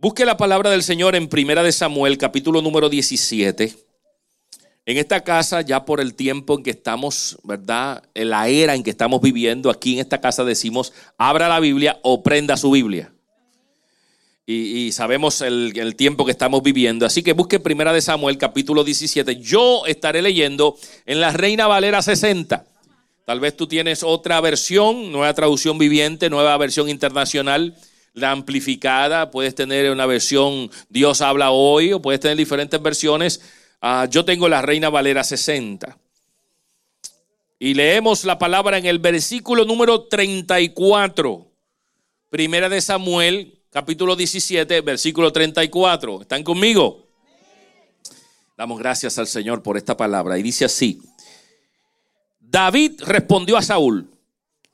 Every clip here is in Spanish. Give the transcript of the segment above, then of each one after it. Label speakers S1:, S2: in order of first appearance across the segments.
S1: Busque la palabra del Señor en Primera de Samuel, capítulo número 17. En esta casa, ya por el tiempo en que estamos, ¿verdad? En la era en que estamos viviendo, aquí en esta casa decimos, abra la Biblia o prenda su Biblia. Y, sabemos el, el, tiempo que estamos viviendo. Así que busque Primera de Samuel, capítulo 17. Yo estaré leyendo en la Reina Valera 60. Tal vez tú tienes otra versión, nueva traducción viviente, nueva versión internacional la amplificada, puedes tener una versión Dios habla hoy o puedes tener diferentes versiones. Ah, yo tengo la Reina Valera 60. Y leemos la palabra en el versículo número 34. Primera de Samuel, capítulo 17, versículo 34. ¿Están conmigo? Damos gracias al Señor por esta palabra. Y dice así. David respondió a Saúl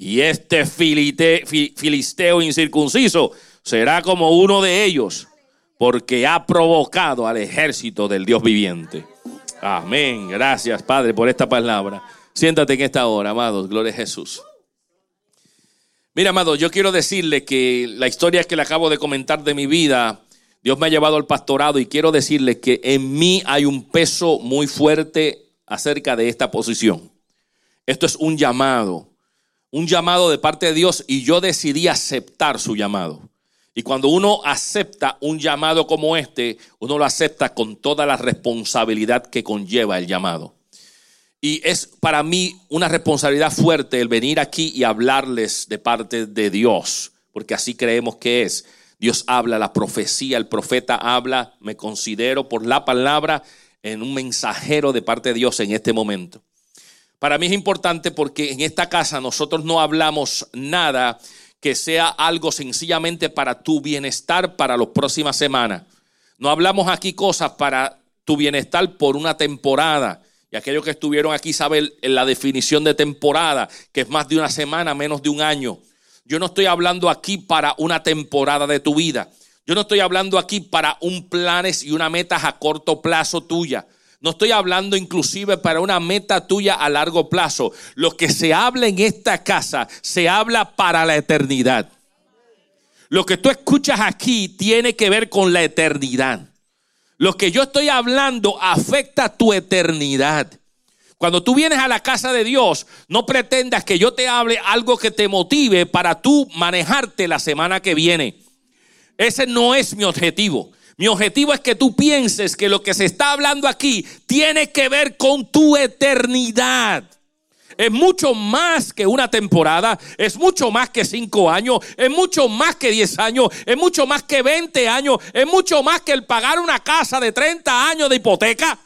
S1: y este filisteo incircunciso será como uno de ellos, porque ha provocado al ejército del Dios viviente. Amén. Gracias, Padre, por esta palabra. Siéntate en esta hora, amados. Gloria a Jesús. Mira, amado, yo quiero decirle que la historia que le acabo de comentar de mi vida, Dios me ha llevado al pastorado y quiero decirle que en mí hay un peso muy fuerte acerca de esta posición. Esto es un llamado un llamado de parte de Dios y yo decidí aceptar su llamado. Y cuando uno acepta un llamado como este, uno lo acepta con toda la responsabilidad que conlleva el llamado. Y es para mí una responsabilidad fuerte el venir aquí y hablarles de parte de Dios, porque así creemos que es. Dios habla, la profecía, el profeta habla, me considero por la palabra en un mensajero de parte de Dios en este momento. Para mí es importante porque en esta casa nosotros no hablamos nada que sea algo sencillamente para tu bienestar para las próximas semanas. No hablamos aquí cosas para tu bienestar por una temporada. Y aquellos que estuvieron aquí saben la definición de temporada, que es más de una semana, menos de un año. Yo no estoy hablando aquí para una temporada de tu vida. Yo no estoy hablando aquí para un planes y una metas a corto plazo tuya. No estoy hablando inclusive para una meta tuya a largo plazo. Lo que se habla en esta casa se habla para la eternidad. Lo que tú escuchas aquí tiene que ver con la eternidad. Lo que yo estoy hablando afecta tu eternidad. Cuando tú vienes a la casa de Dios, no pretendas que yo te hable algo que te motive para tú manejarte la semana que viene. Ese no es mi objetivo. Mi objetivo es que tú pienses que lo que se está hablando aquí tiene que ver con tu eternidad. Es mucho más que una temporada, es mucho más que cinco años, es mucho más que diez años, es mucho más que veinte años, es mucho más que el pagar una casa de 30 años de hipoteca.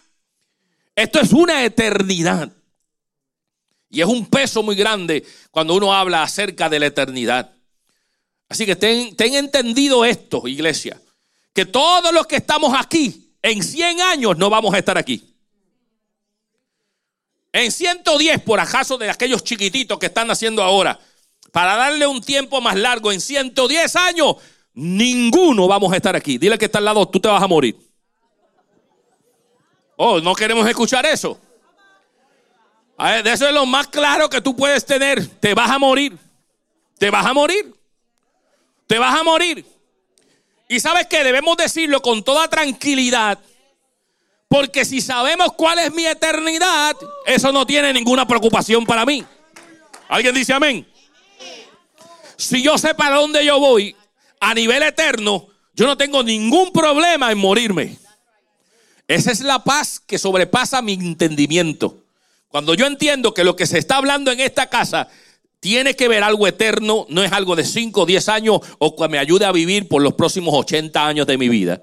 S1: Esto es una eternidad. Y es un peso muy grande cuando uno habla acerca de la eternidad. Así que ten, ten entendido esto, iglesia que todos los que estamos aquí, en 100 años no vamos a estar aquí. En 110, por acaso de aquellos chiquititos que están haciendo ahora, para darle un tiempo más largo, en 110 años, ninguno vamos a estar aquí. Dile que está al lado, tú te vas a morir. Oh, no queremos escuchar eso. eso es lo más claro que tú puedes tener. Te vas a morir. Te vas a morir. Te vas a morir. Y sabes que debemos decirlo con toda tranquilidad. Porque si sabemos cuál es mi eternidad, eso no tiene ninguna preocupación para mí. ¿Alguien dice amén? Si yo sé para dónde yo voy a nivel eterno, yo no tengo ningún problema en morirme. Esa es la paz que sobrepasa mi entendimiento. Cuando yo entiendo que lo que se está hablando en esta casa tiene que ver algo eterno, no es algo de 5 o 10 años o que me ayude a vivir por los próximos 80 años de mi vida.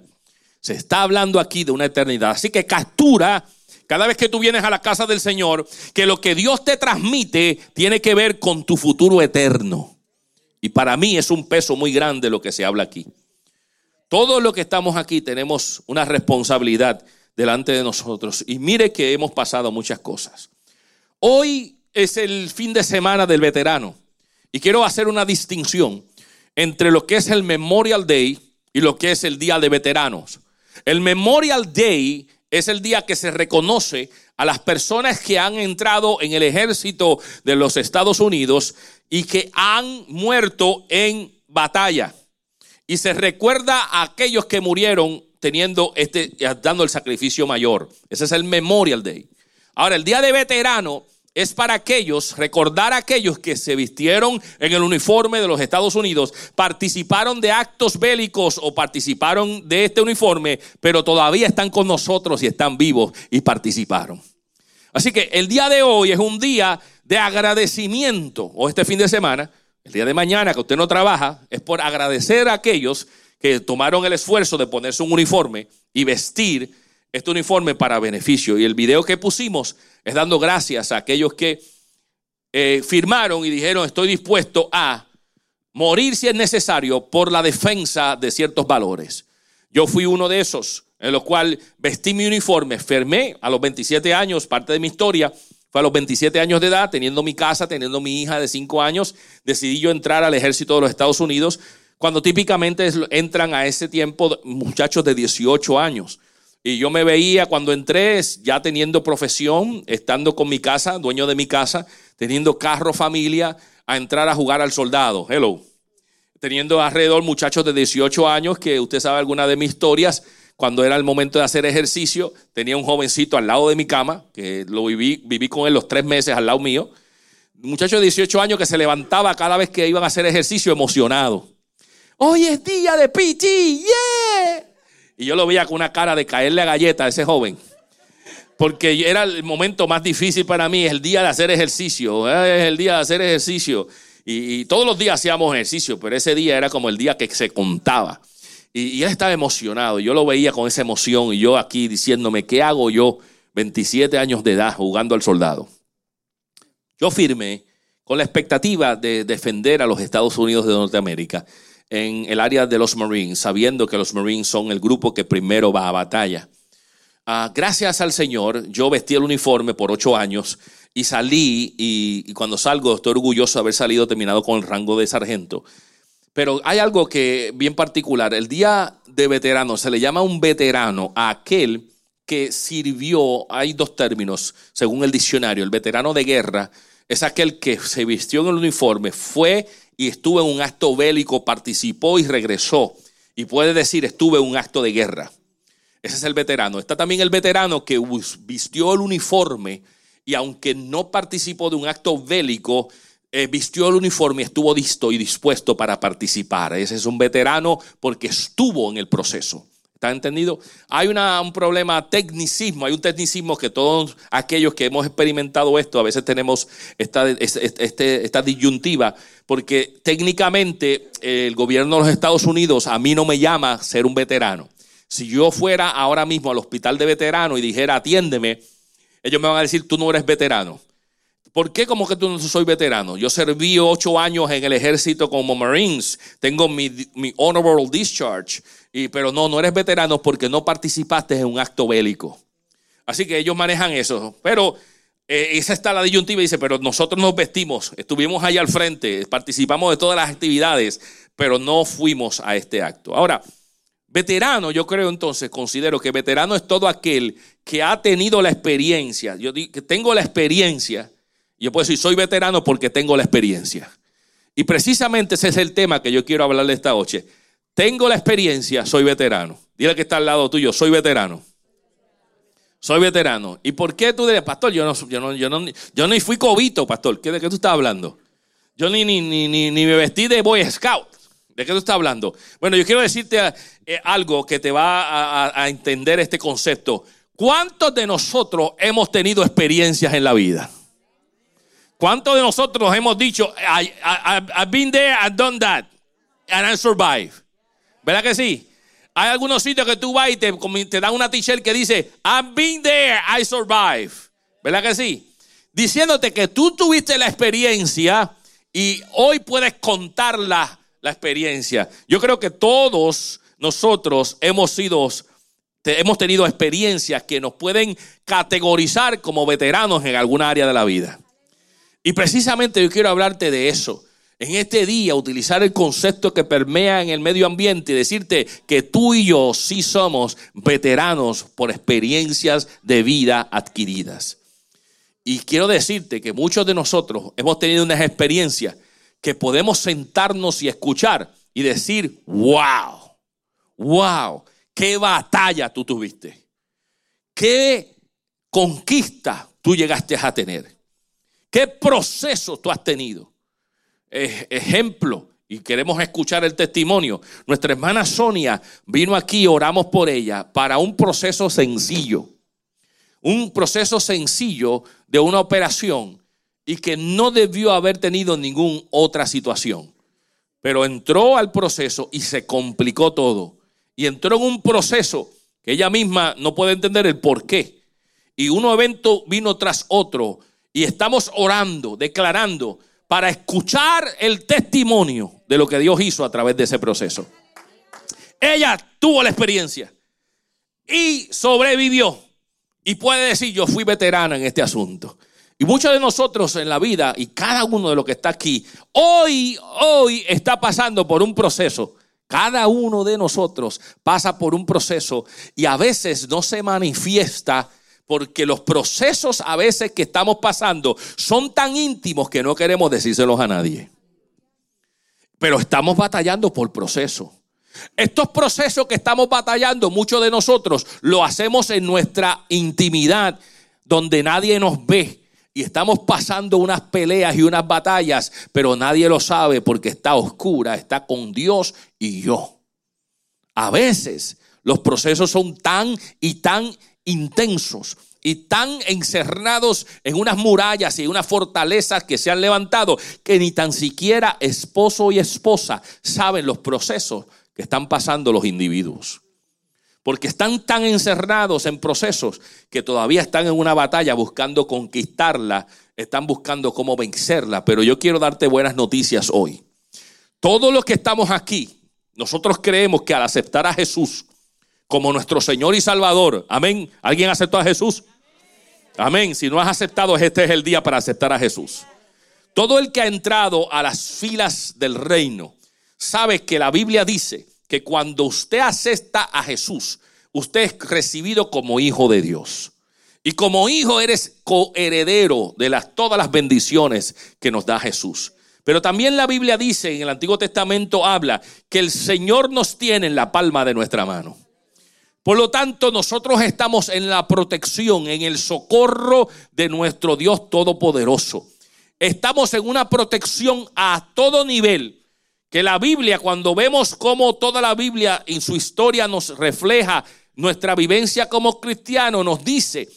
S1: Se está hablando aquí de una eternidad. Así que captura cada vez que tú vienes a la casa del Señor que lo que Dios te transmite tiene que ver con tu futuro eterno. Y para mí es un peso muy grande lo que se habla aquí. Todo lo que estamos aquí tenemos una responsabilidad delante de nosotros. Y mire que hemos pasado muchas cosas. Hoy es el fin de semana del veterano. Y quiero hacer una distinción entre lo que es el Memorial Day y lo que es el Día de Veteranos. El Memorial Day es el día que se reconoce a las personas que han entrado en el ejército de los Estados Unidos y que han muerto en batalla. Y se recuerda a aquellos que murieron teniendo este, dando el sacrificio mayor. Ese es el Memorial Day. Ahora, el día de veterano es para aquellos, recordar a aquellos que se vistieron en el uniforme de los Estados Unidos, participaron de actos bélicos o participaron de este uniforme, pero todavía están con nosotros y están vivos y participaron. Así que el día de hoy es un día de agradecimiento, o este fin de semana, el día de mañana que usted no trabaja, es por agradecer a aquellos que tomaron el esfuerzo de ponerse un uniforme y vestir este uniforme para beneficio. Y el video que pusimos es dando gracias a aquellos que eh, firmaron y dijeron estoy dispuesto a morir si es necesario por la defensa de ciertos valores. Yo fui uno de esos, en los cual vestí mi uniforme, fermé a los 27 años, parte de mi historia fue a los 27 años de edad, teniendo mi casa, teniendo mi hija de 5 años, decidí yo entrar al ejército de los Estados Unidos, cuando típicamente entran a ese tiempo muchachos de 18 años. Y yo me veía cuando entré ya teniendo profesión, estando con mi casa, dueño de mi casa, teniendo carro, familia, a entrar a jugar al soldado. Hello. Teniendo alrededor muchachos de 18 años, que usted sabe alguna de mis historias, cuando era el momento de hacer ejercicio, tenía un jovencito al lado de mi cama, que lo viví, viví con él los tres meses al lado mío. Muchacho de 18 años que se levantaba cada vez que iban a hacer ejercicio emocionado. Hoy es día de PT, yeah. Y yo lo veía con una cara de caerle a galleta a ese joven. Porque era el momento más difícil para mí, es el día de hacer ejercicio. Es el día de hacer ejercicio. Y, todos los días hacíamos ejercicio, pero ese día era como el día que se contaba. Y, él estaba emocionado. Yo lo veía con esa emoción y yo aquí diciéndome, ¿qué hago yo 27 años de edad jugando al soldado? Yo firmé con la expectativa de defender a los Estados Unidos de Norteamérica en el área de los Marines, sabiendo que los Marines son el grupo que primero va a batalla. Ah, gracias al Señor, yo vestí el uniforme por ocho años y salí y, cuando salgo estoy orgulloso de haber salido terminado con el rango de sargento. Pero hay algo que bien particular. El día de veterano se le llama un veterano a aquel que sirvió, hay dos términos según el diccionario, el veterano de guerra es aquel que se vistió en el uniforme, fue y estuvo en un acto bélico, participó y regresó. Y puede decir, estuve en un acto de guerra. Ese es el veterano. Está también el veterano que vistió el uniforme y aunque no participó de un acto bélico, eh, vistió el uniforme y estuvo listo y dispuesto para participar. Ese es un veterano porque estuvo en el proceso. ¿Está entendido? Hay un problema tecnicismo, hay un tecnicismo que todos aquellos que hemos experimentado esto, a veces tenemos esta, este, esta disyuntiva, porque técnicamente el gobierno de los Estados Unidos a mí no me llama ser un veterano. Si yo fuera ahora mismo al hospital de veterano y dijera atiéndeme, ellos me van a decir tú no eres veterano. ¿Por qué como que tú no soy veterano? Yo serví ocho años en el ejército como Marines, tengo mi, mi honorable discharge, y, pero no, no eres veterano porque no participaste en un acto bélico. Así que ellos manejan eso. Pero eh, esa está la disyuntiva, dice, pero nosotros nos vestimos, estuvimos ahí al frente, participamos de todas las actividades, pero no fuimos a este acto. Ahora, veterano, yo creo entonces, considero que veterano es todo aquel que ha tenido la experiencia. Yo digo que tengo la experiencia yo puedo decir, soy veterano porque tengo la experiencia. Y precisamente ese es el tema que yo quiero hablarle esta noche. Tengo la experiencia, soy veterano. Dile que está al lado tuyo, soy veterano. Soy veterano. ¿Y por qué tú dices, pastor? Yo no, yo no, yo no, yo ni fui cobito, pastor. ¿De qué tú estás hablando? Yo ni, ni, ni, ni, me vestí de Boy Scout. ¿De qué tú estás hablando? Bueno, yo quiero decirte eh, algo que te va a, entender este concepto. ¿Cuántos de nosotros hemos tenido experiencias en la vida? ¿Cuántos de nosotros hemos dicho, I've been there, I've done that, and I survived? ¿Verdad que sí? Hay algunos sitios que tú vas y te, te dan una t-shirt que dice, I've been there, I survived. ¿Verdad que sí? Diciéndote que tú tuviste la experiencia y hoy puedes contar la, la experiencia. Yo creo que todos nosotros hemos sido hemos tenido experiencias que nos pueden categorizar como veteranos en alguna área de la vida. Y precisamente yo quiero hablarte de eso. En este día utilizar el concepto que permea en el medio ambiente y decirte que tú y yo sí somos veteranos por experiencias de vida adquiridas. Y quiero decirte que muchos de nosotros hemos tenido unas experiencias que podemos sentarnos y escuchar y decir, wow, wow, qué batalla tú tuviste, qué conquista tú llegaste a tener, qué proceso tú has tenido. Ejemplo, y queremos escuchar el testimonio. Nuestra hermana Sonia vino aquí, oramos por ella, para un proceso sencillo. Un proceso sencillo de una operación y que no debió haber tenido ninguna otra situación. Pero entró al proceso y se complicó todo. Y entró en un proceso que ella misma no puede entender el por qué. Y un evento vino tras otro. Y estamos orando, declarando, para escuchar el testimonio de lo que Dios hizo a través de ese proceso. Ella tuvo la experiencia y sobrevivió. Y puede decir, yo fui veterana en este asunto. Y muchos de nosotros en la vida, y cada uno de los que está aquí, hoy, hoy está pasando por un proceso. Cada uno de nosotros pasa por un proceso y a veces no se manifiesta porque los procesos a veces que estamos pasando son tan íntimos que no queremos decírselos a nadie. Pero estamos batallando por proceso. Estos procesos que estamos batallando, muchos de nosotros lo hacemos en nuestra intimidad, donde nadie nos ve y estamos pasando unas peleas y unas batallas, pero nadie lo sabe porque está oscura, está con Dios y yo. A veces los procesos son tan y tan intensos y tan encerrados en unas murallas y unas fortalezas que se han levantado que ni tan siquiera esposo y esposa saben los procesos que están pasando los individuos porque están tan encerrados en procesos que todavía están en una batalla buscando conquistarla, están buscando cómo vencerla. Pero yo quiero darte buenas noticias hoy. Todos los que estamos aquí, nosotros creemos que al aceptar a Jesús como nuestro Señor y Salvador, amén, ¿alguien aceptó a Jesús? Amén, si no has aceptado, este es el día para aceptar a Jesús. Todo el que ha entrado a las filas del reino sabe que la Biblia dice que cuando usted acepta a Jesús, usted es recibido como hijo de Dios. Y como hijo eres coheredero de las, todas las bendiciones que nos da Jesús. Pero también la Biblia dice, en el Antiguo Testamento habla, que el Señor nos tiene en la palma de nuestra mano. Por lo tanto, nosotros estamos en la protección, en el socorro de nuestro Dios Todopoderoso. Estamos en una protección a todo nivel que la Biblia, cuando vemos cómo toda la Biblia en su historia nos refleja nuestra vivencia como cristiano, nos dice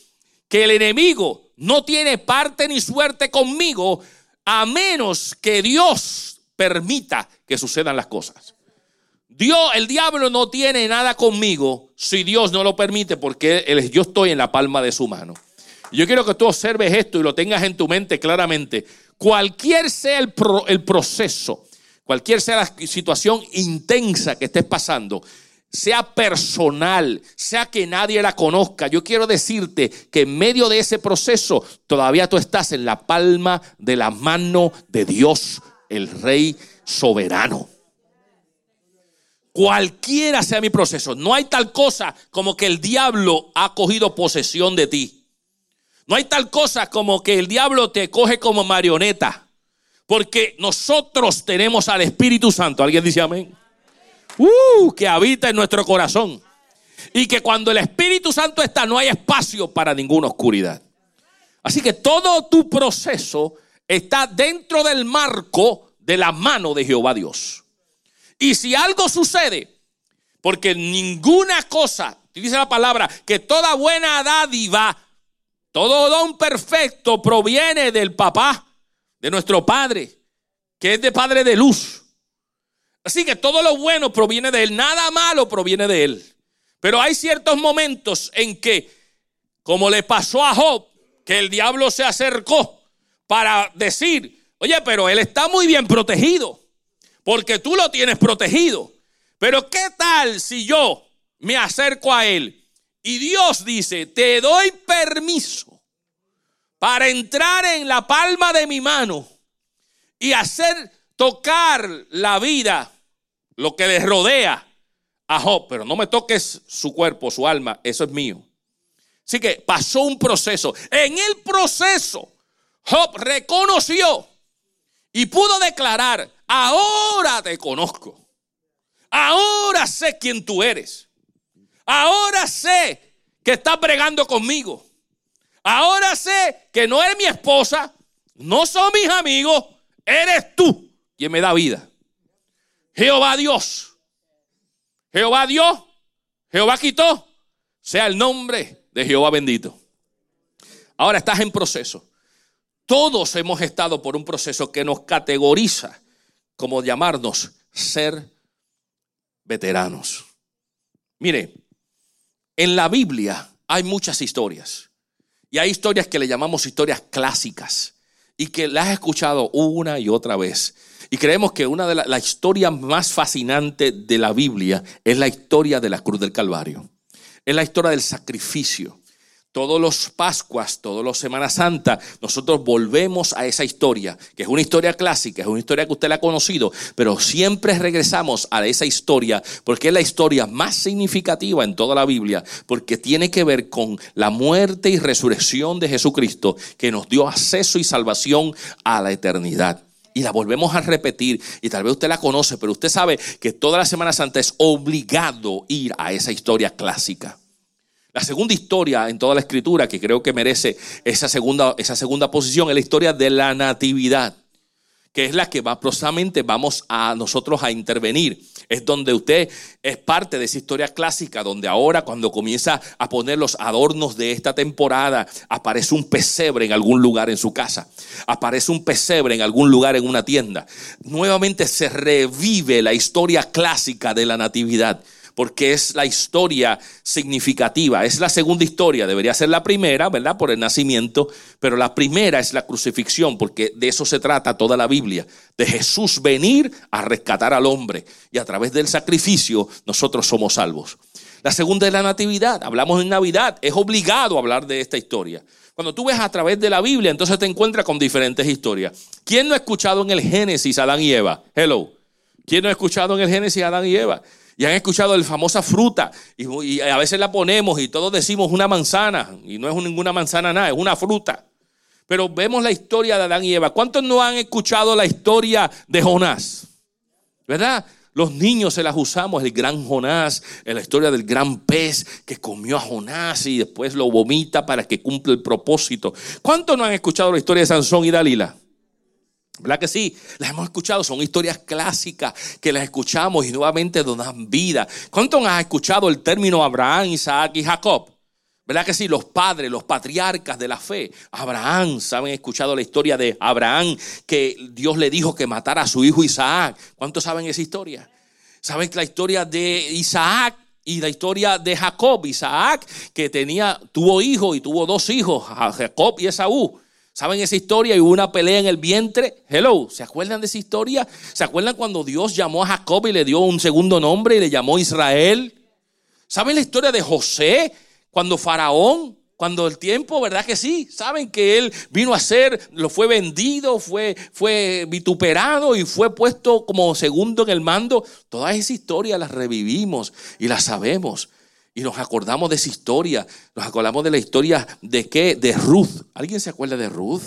S1: que el enemigo no tiene parte ni suerte conmigo a menos que Dios permita que sucedan las cosas. Dios, el diablo no tiene nada conmigo si Dios no lo permite porque yo estoy en la palma de su mano. Yo quiero que tú observes esto y lo tengas en tu mente claramente. Cualquier sea el, el proceso, cualquier sea la situación intensa que estés pasando, sea personal, sea que nadie la conozca, yo quiero decirte que en medio de ese proceso todavía tú estás en la palma de la mano de Dios, el Rey soberano. Cualquiera sea mi proceso, no hay tal cosa como que el diablo ha cogido posesión de ti. No hay tal cosa como que el diablo te coge como marioneta. Porque nosotros tenemos al Espíritu Santo. ¿Alguien dice amén? Uh, que habita en nuestro corazón. Y que cuando el Espíritu Santo está, no hay espacio para ninguna oscuridad. Así que todo tu proceso está dentro del marco de la mano de Jehová Dios. Y si algo sucede, porque ninguna cosa, dice la palabra, que toda buena dádiva, todo don perfecto proviene del papá de nuestro Padre, que es de Padre de luz. Así que todo lo bueno proviene de Él, nada malo proviene de Él. Pero hay ciertos momentos en que, como le pasó a Job, que el diablo se acercó para decir, oye, pero Él está muy bien protegido, porque tú lo tienes protegido. Pero ¿qué tal si yo me acerco a él y Dios dice, te doy permiso para entrar en la palma de mi mano y hacer tocar la vida, lo que le rodea a Job, pero no me toques su cuerpo, su alma, eso es mío. Así que pasó un proceso. En el proceso, Job reconoció y pudo declarar, ahora te conozco. Ahora sé quién tú eres. Ahora sé que estás bregando conmigo. Ahora sé que no eres mi esposa, no son mis amigos, eres tú quien me da vida. Jehová Dios. Jehová Dios. Jehová quitó. Sea el nombre de Jehová bendito. Ahora estás en proceso. Todos hemos estado por un proceso que nos categoriza como llamarnos ser veteranos. Mire, en la Biblia hay muchas historias. Y hay historias que le llamamos historias clásicas y que las has escuchado una y otra vez. Y creemos que una de las la historias más fascinantes de la Biblia es la historia de la cruz del Calvario. Es la historia del sacrificio todos los Pascuas, todos los Semanas Santa, nosotros volvemos a esa historia, que es una historia clásica, es una historia que usted la ha conocido, pero siempre regresamos a esa historia porque es la historia más significativa en toda la Biblia, porque tiene que ver con la muerte y resurrección de Jesucristo que nos dio acceso y salvación a la eternidad y la volvemos a repetir y tal vez usted la conoce, pero usted sabe que toda la Semana Santa es obligado ir a esa historia clásica. La segunda historia en toda la escritura que creo que merece esa segunda, esa segunda posición es la historia de la natividad, que es la que va próximamente vamos a nosotros a intervenir. Es donde usted es parte de esa historia clásica, donde ahora cuando comienza a poner los adornos de esta temporada, aparece un pesebre en algún lugar en su casa, aparece un pesebre en algún lugar en una tienda. Nuevamente se revive la historia clásica de la natividad porque es la historia significativa. Es la segunda historia, debería ser la primera, ¿verdad? Por el nacimiento, pero la primera es la crucifixión, porque de eso se trata toda la Biblia, de Jesús venir a rescatar al hombre y a través del sacrificio nosotros somos salvos. La segunda es la natividad, hablamos en Navidad, es obligado hablar de esta historia. Cuando tú ves a través de la Biblia, entonces te encuentras con diferentes historias. ¿Quién no ha escuchado en el Génesis Adán y Eva? Hello. ¿Quién no ha escuchado en el Génesis Adán y Eva? Y han escuchado la famosa fruta. Y, a veces la ponemos y todos decimos una manzana. Y no es ninguna manzana nada, es una fruta. Pero vemos la historia de Adán y Eva. ¿Cuántos no han escuchado la historia de Jonás? ¿Verdad? Los niños se las usamos, el gran Jonás, la historia del gran pez que comió a Jonás y después lo vomita para que cumpla el propósito. ¿Cuántos no han escuchado la historia de Sansón y Dalila? ¿Verdad que sí? Las hemos escuchado, son historias clásicas que las escuchamos y nuevamente nos dan vida. ¿Cuántos han escuchado el término Abraham, Isaac y Jacob? ¿Verdad que sí? Los padres, los patriarcas de la fe. Abraham, ¿saben? escuchado la historia de Abraham que Dios le dijo que matara a su hijo Isaac. ¿Cuántos saben esa historia? ¿Saben la historia de Isaac y la historia de Jacob? Isaac que tenía, tuvo hijos y tuvo dos hijos, Jacob y Esaú. ¿Saben esa historia? Y hubo una pelea en el vientre. Hello, ¿se acuerdan de esa historia? ¿Se acuerdan cuando Dios llamó a Jacob y le dio un segundo nombre y le llamó Israel? ¿Saben la historia de José? Cuando Faraón, cuando el tiempo, ¿verdad que sí? Saben que él vino a ser, lo fue vendido, fue, fue vituperado y fue puesto como segundo en el mando. Toda esa historia las revivimos y las sabemos. Y nos acordamos de esa historia. Nos acordamos de la historia de qué? De Ruth. ¿Alguien se acuerda de Ruth?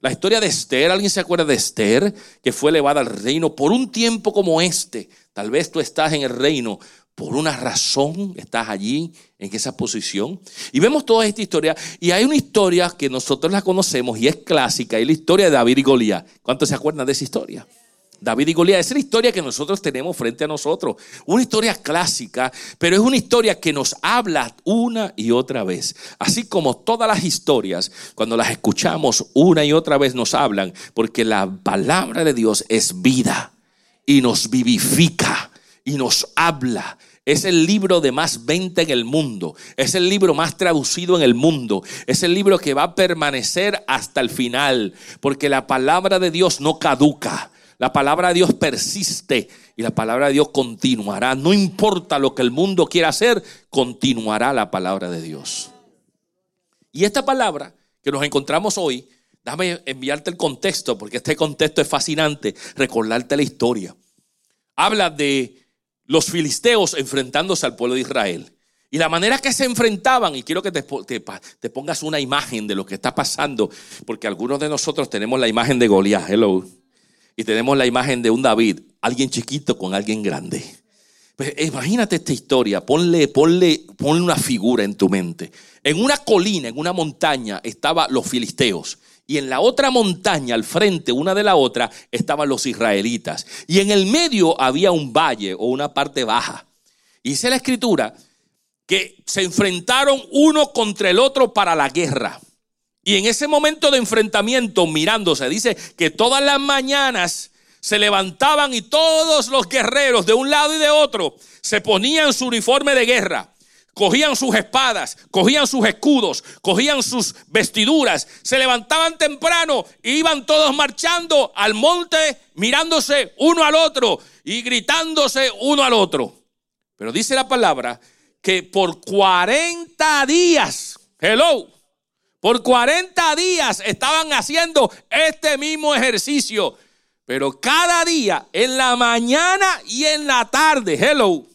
S1: La historia de Esther. ¿Alguien se acuerda de Esther? Que fue elevada al reino por un tiempo como este. Tal vez tú estás en el reino por una razón. Estás allí en esa posición. Y vemos toda esta historia. Y hay una historia que nosotros la conocemos y es clásica. Es la historia de David y Goliat. ¿Cuántos se acuerdan de esa historia? David y Goliat. es la historia que nosotros tenemos frente a nosotros. Una historia clásica, pero es una historia que nos habla una y otra vez. Así como todas las historias, cuando las escuchamos una y otra vez nos hablan, porque la palabra de Dios es vida y nos vivifica y nos habla. Es el libro de más venta en el mundo. Es el libro más traducido en el mundo. Es el libro que va a permanecer hasta el final. Porque la palabra de Dios no caduca. La palabra de Dios persiste y la palabra de Dios continuará. No importa lo que el mundo quiera hacer, continuará la palabra de Dios. Y esta palabra que nos encontramos hoy, déjame enviarte el contexto, porque este contexto es fascinante, recordarte la historia. Habla de los filisteos enfrentándose al pueblo de Israel. Y la manera que se enfrentaban, y quiero que te, pongas una imagen de lo que está pasando, porque algunos de nosotros tenemos la imagen de Goliat, hello, y tenemos la imagen de un David, alguien chiquito con alguien grande. Pues imagínate esta historia, ponle, ponle, ponle una figura en tu mente. En una colina, en una montaña, estaban los filisteos. Y en la otra montaña, al frente, una de la otra, estaban los israelitas. Y en el medio había un valle o una parte baja. Y dice la escritura que se enfrentaron uno contra el otro para la guerra. Y en ese momento de enfrentamiento, mirándose, dice que todas las mañanas se levantaban y todos los guerreros de un lado y de otro se ponían su uniforme de guerra. Cogían sus espadas, cogían sus escudos, cogían sus vestiduras, se levantaban temprano e iban todos marchando al monte, mirándose uno al otro y gritándose uno al otro. Pero dice la palabra que por 40 días, hello, por 40 días estaban haciendo este mismo ejercicio. Pero cada día, en la mañana y en la tarde, hello,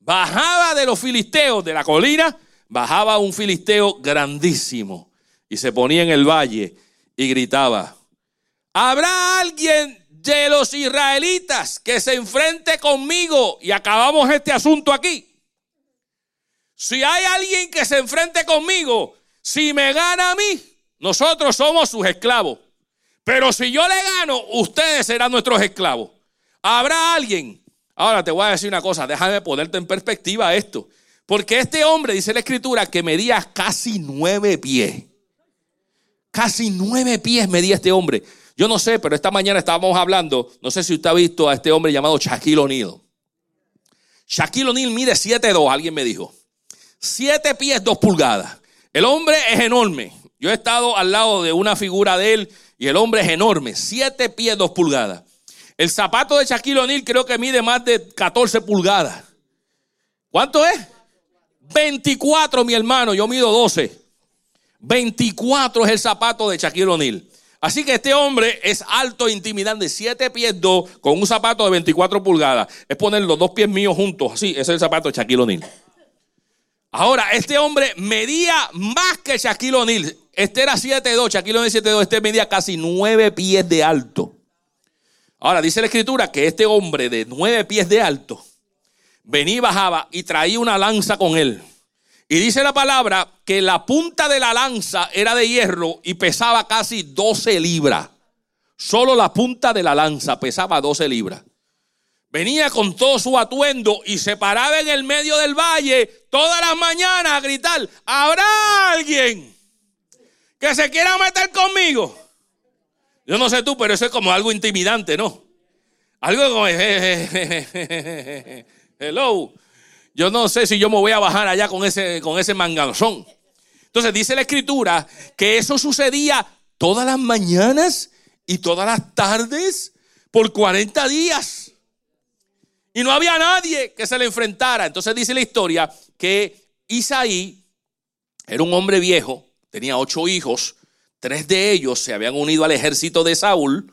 S1: bajaba de los filisteos de la colina, bajaba un filisteo grandísimo y se ponía en el valle y gritaba, ¿habrá alguien de los israelitas que se enfrente conmigo y acabamos este asunto aquí? Si hay alguien que se enfrente conmigo, si me gana a mí, nosotros somos sus esclavos. Pero si yo le gano, ustedes serán nuestros esclavos. Habrá alguien. Ahora te voy a decir una cosa, déjame ponerte en perspectiva esto. Porque este hombre, dice la escritura, que medía casi nueve pies. Casi nueve pies medía este hombre. Yo no sé, pero esta mañana estábamos hablando, no sé si usted ha visto a este hombre llamado Shaquille O'Neal. Shaquille O'Neal mide 7'2, alguien me dijo. Siete pies, dos pulgadas. El hombre es enorme. Yo he estado al lado de una figura de él y el hombre es enorme. Siete pies, dos pulgadas. El zapato de Shaquille O'Neal creo que mide más de 14 pulgadas. ¿Cuánto es? 24, mi hermano. Yo mido 12. 24 es el zapato de Shaquille O'Neal. Así que este hombre es alto e intimidante, Siete pies dos, con un zapato de 24 pulgadas. Es poner los dos pies míos juntos, así, ese es el zapato de Shaquille O'Neal. Ahora, este hombre medía más que Shaquille O'Neal. Este era 7'2, Shaquille O'Neal 7'2, este medía casi 9 pies de alto. Ahora, dice la escritura que este hombre de 9 pies de alto venía y bajaba y traía una lanza con él. Y dice la palabra que la punta de la lanza era de hierro y pesaba casi 12 libras. Solo la punta de la lanza pesaba 12 libras venía con todo su atuendo y se paraba en el medio del valle todas las mañanas a gritar, ¿habrá alguien que se quiera meter conmigo? Yo no sé tú, pero eso es como algo intimidante, ¿no? Algo como, hello. Yo no sé si yo me voy a bajar allá con ese, con ese manganzón. Entonces dice la escritura que eso sucedía todas las mañanas y todas las tardes por 40 días. Y no había nadie que se le enfrentara. Entonces dice la historia que Isaí era un hombre viejo, tenía ocho hijos, tres de ellos se habían unido al ejército de Saúl,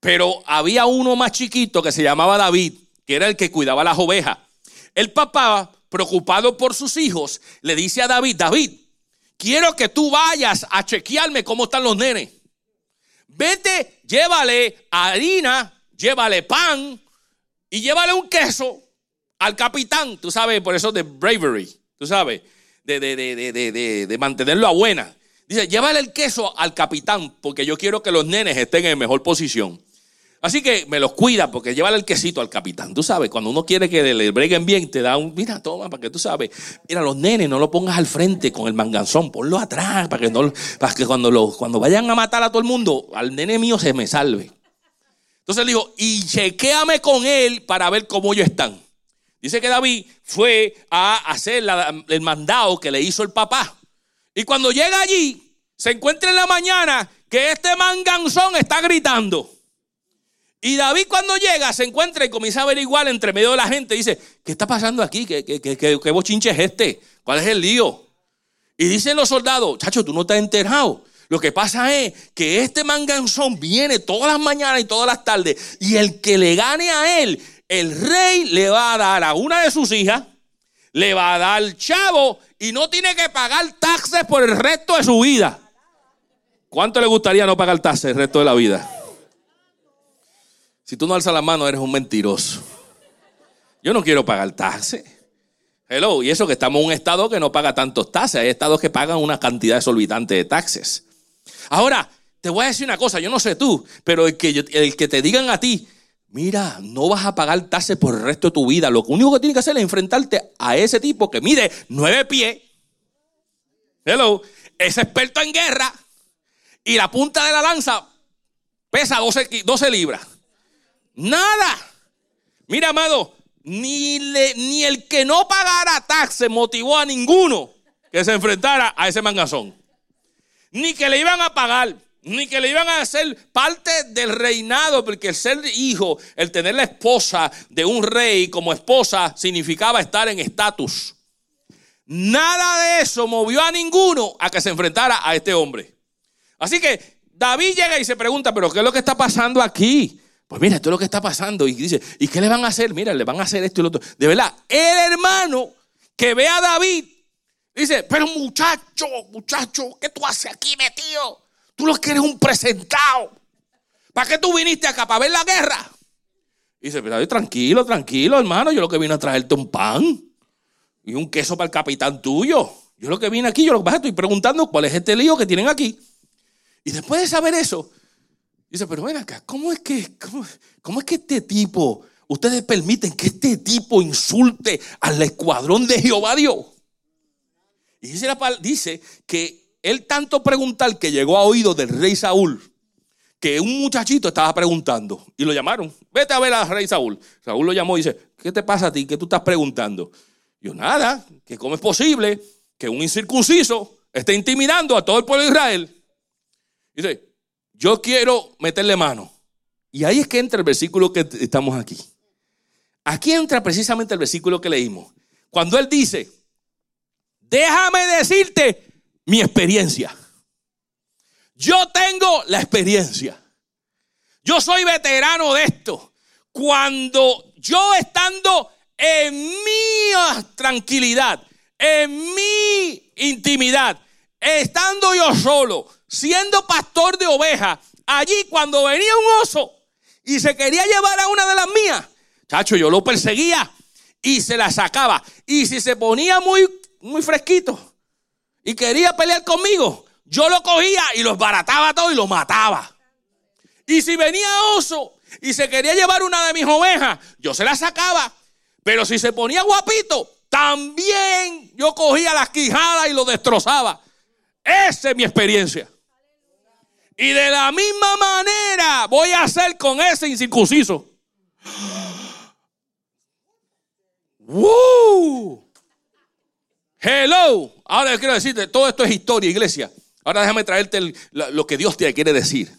S1: pero había uno más chiquito que se llamaba David, que era el que cuidaba las ovejas. El papá, preocupado por sus hijos, le dice a David, David, quiero que tú vayas a chequearme cómo están los nenes. Vete, llévale harina, llévale pan, y llévale un queso al capitán, tú sabes, por eso de bravery, tú sabes, de, de, de, mantenerlo a buena. Dice, llévale el queso al capitán, porque yo quiero que los nenes estén en mejor posición. Así que me los cuida, porque llévale el quesito al capitán. Tú sabes, cuando uno quiere que le breguen bien, te da un, mira, toma, para que tú sabes. Mira, los nenes no lo pongas al frente con el manganzón, ponlo atrás, para que, no, para que cuando, lo, cuando vayan a matar a todo el mundo, al nene mío se me salve. Entonces él dijo, y chequéame con él para ver cómo ellos están. Dice que David fue a hacer el mandado que le hizo el papá. Y cuando llega allí, se encuentra en la mañana que este manganzón está gritando. Y David cuando llega se encuentra y comienza a averiguar entre medio de la gente. Dice, ¿qué está pasando aquí? ¿Qué, qué, qué, qué bochinche es este? ¿Cuál es el lío? Y dicen los soldados, chacho, tú no estás enterado. Lo que pasa es que este manganzón viene todas las mañanas y todas las tardes. Y el que le gane a él, el rey le va a dar a una de sus hijas, le va a dar chavo y no tiene que pagar taxes por el resto de su vida. ¿Cuánto le gustaría no pagar taxes el resto de la vida? Si tú no alzas la mano, eres un mentiroso. Yo no quiero pagar taxes. Hello, y eso que estamos en un estado que no paga tantos taxes. Hay estados que pagan una cantidad exorbitante de taxes. Ahora, te voy a decir una cosa, yo no sé tú, pero el que, el que te digan a ti, mira, no vas a pagar taxes por el resto de tu vida. Lo único que tienes que hacer es enfrentarte a ese tipo que mide nueve pies. Hello, es experto en guerra y la punta de la lanza pesa 12, 12 libras. Nada. Mira, amado, ni, ni el que no pagara taxes motivó a ninguno que se enfrentara a ese mangazón ni que le iban a pagar, ni que le iban a hacer parte del reinado, porque el ser hijo, el tener la esposa de un rey como esposa, significaba estar en estatus. Nada de eso movió a ninguno a que se enfrentara a este hombre. Así que David llega y se pregunta, pero ¿qué es lo que está pasando aquí? Pues mira, esto es lo que está pasando. Y dice, ¿y qué le van a hacer? Mira, le van a hacer esto y lo otro. De verdad, el hermano que ve a David Dice, pero muchacho, muchacho, ¿qué tú haces aquí metido? Tú lo que eres un presentado. ¿Para qué tú viniste acá? ¿Para ver la guerra? Dice, pero tranquilo, tranquilo, hermano. Yo lo que vine a traerte un pan y un queso para el capitán tuyo. Yo lo que vine aquí, yo lo que pasa, estoy preguntando cuál es este lío que tienen aquí. Y después de saber eso, dice, pero ven acá, ¿cómo es que, cómo, cómo es que este tipo, ustedes permiten que este tipo insulte al escuadrón de Jehová Dios? Y dice, dice que él tanto preguntar que llegó a oído del rey Saúl, que un muchachito estaba preguntando y lo llamaron. Vete a ver al rey Saúl. Saúl lo llamó y dice, ¿qué te pasa a ti? ¿Qué tú estás preguntando? Yo, nada, que cómo es posible que un incircunciso esté intimidando a todo el pueblo de Israel. Dice, yo quiero meterle mano. Y ahí es que entra el versículo que estamos aquí. Aquí entra precisamente el versículo que leímos. Cuando él dice, Déjame decirte mi experiencia. Yo tengo la experiencia. Yo soy veterano de esto. Cuando yo estando en mi tranquilidad, en mi intimidad, estando yo solo, siendo pastor de ovejas, allí cuando venía un oso y se quería llevar a una de las mías, chacho, yo lo perseguía y se la sacaba. Y si se ponía muy muy fresquito, y quería pelear conmigo, yo lo cogía y los barataba todo y lo mataba. Y si venía oso y se quería llevar una de mis ovejas, yo se la sacaba. Pero si se ponía guapito, también yo cogía las quijadas y lo destrozaba. Esa es mi experiencia. Y de la misma manera voy a hacer con ese incircunciso. ¡Woo! Hello. Ahora quiero decirte, todo esto es historia, iglesia. Ahora déjame traerte lo que Dios te quiere decir.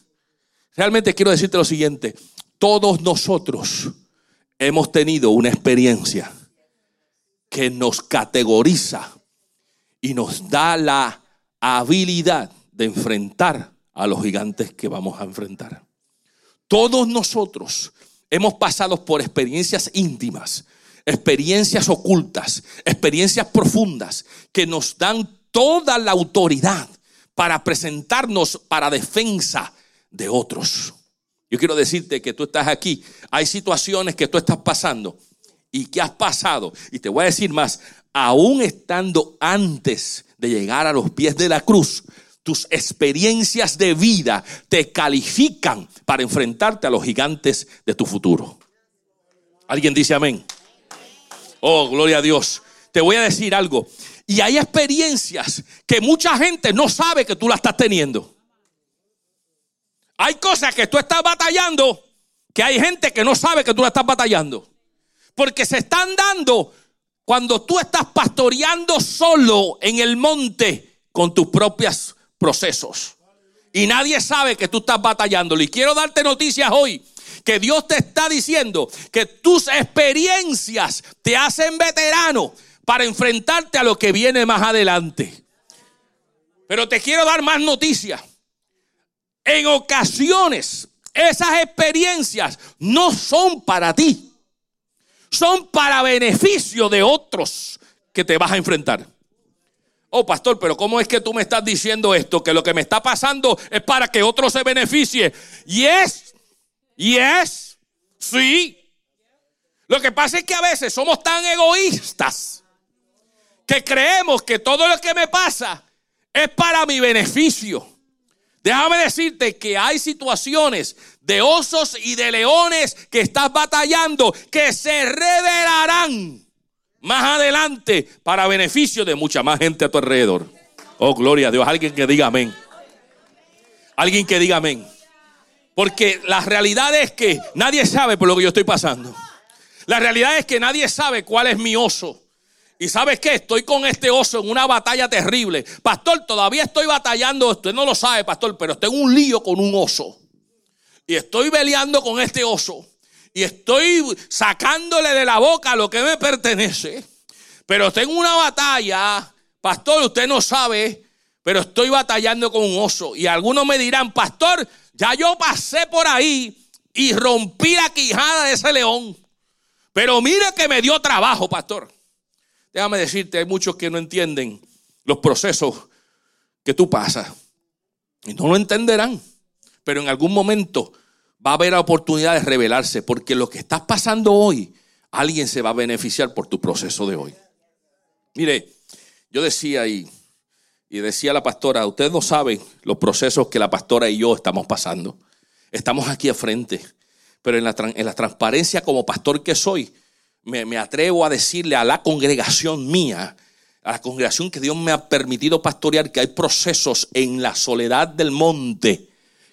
S1: Realmente quiero decirte lo siguiente. Todos nosotros hemos tenido una experiencia que nos categoriza y nos da la habilidad de enfrentar a los gigantes que vamos a enfrentar. Todos nosotros hemos pasado por experiencias íntimas experiencias ocultas, experiencias profundas que nos dan toda la autoridad para presentarnos para defensa de otros. Yo quiero decirte que tú estás aquí, hay situaciones que tú estás pasando y que has pasado. Y te voy a decir más, aún estando antes de llegar a los pies de la cruz, tus experiencias de vida te califican para enfrentarte a los gigantes de tu futuro. ¿Alguien dice amén? Oh, gloria a Dios. Te voy a decir algo. Y hay experiencias que mucha gente no sabe que tú la estás teniendo. Hay cosas que tú estás batallando que hay gente que no sabe que tú la estás batallando. Porque se están dando cuando tú estás pastoreando solo en el monte con tus propios procesos. Y nadie sabe que tú estás batallando. Y quiero darte noticias hoy que Dios te está diciendo que tus experiencias te hacen veterano para enfrentarte a lo que viene más adelante. Pero te quiero dar más noticias. En ocasiones, esas experiencias no son para ti. Son para beneficio de otros que te vas a enfrentar. Oh, pastor, pero ¿cómo es que tú me estás diciendo esto? Que lo que me está pasando es para que otro se beneficie. Y es, y es, sí. Lo que pasa es que a veces somos tan egoístas que creemos que todo lo que me pasa es para mi beneficio. Déjame decirte que hay situaciones de osos y de leones que estás batallando que se revelarán más adelante para beneficio de mucha más gente a tu alrededor. Oh, gloria a Dios. Alguien que diga amén. Alguien que diga amén. Porque la realidad es que nadie sabe por lo que yo estoy pasando. La realidad es que nadie sabe cuál es mi oso. Y sabes qué, estoy con este oso en una batalla terrible. Pastor, todavía estoy batallando, usted no lo sabe, pastor, pero tengo un lío con un oso. Y estoy peleando con este oso. Y estoy sacándole de la boca lo que me pertenece. Pero tengo una batalla, pastor, usted no sabe, pero estoy batallando con un oso. Y algunos me dirán, pastor, ya yo pasé por ahí y rompí la quijada de ese león. Pero mire que me dio trabajo, pastor. Déjame decirte, hay muchos que no entienden los procesos que tú pasas. Y no lo entenderán. Pero en algún momento va a haber la oportunidad de revelarse. Porque lo que estás pasando hoy, alguien se va a beneficiar por tu proceso de hoy. Mire, yo decía y, y decía la pastora, ustedes no saben los procesos que la pastora y yo estamos pasando. Estamos aquí a frente. Pero en la, en la transparencia como pastor que soy, me, atrevo a decirle a la congregación mía, a la congregación que Dios me ha permitido pastorear, que hay procesos en la soledad del monte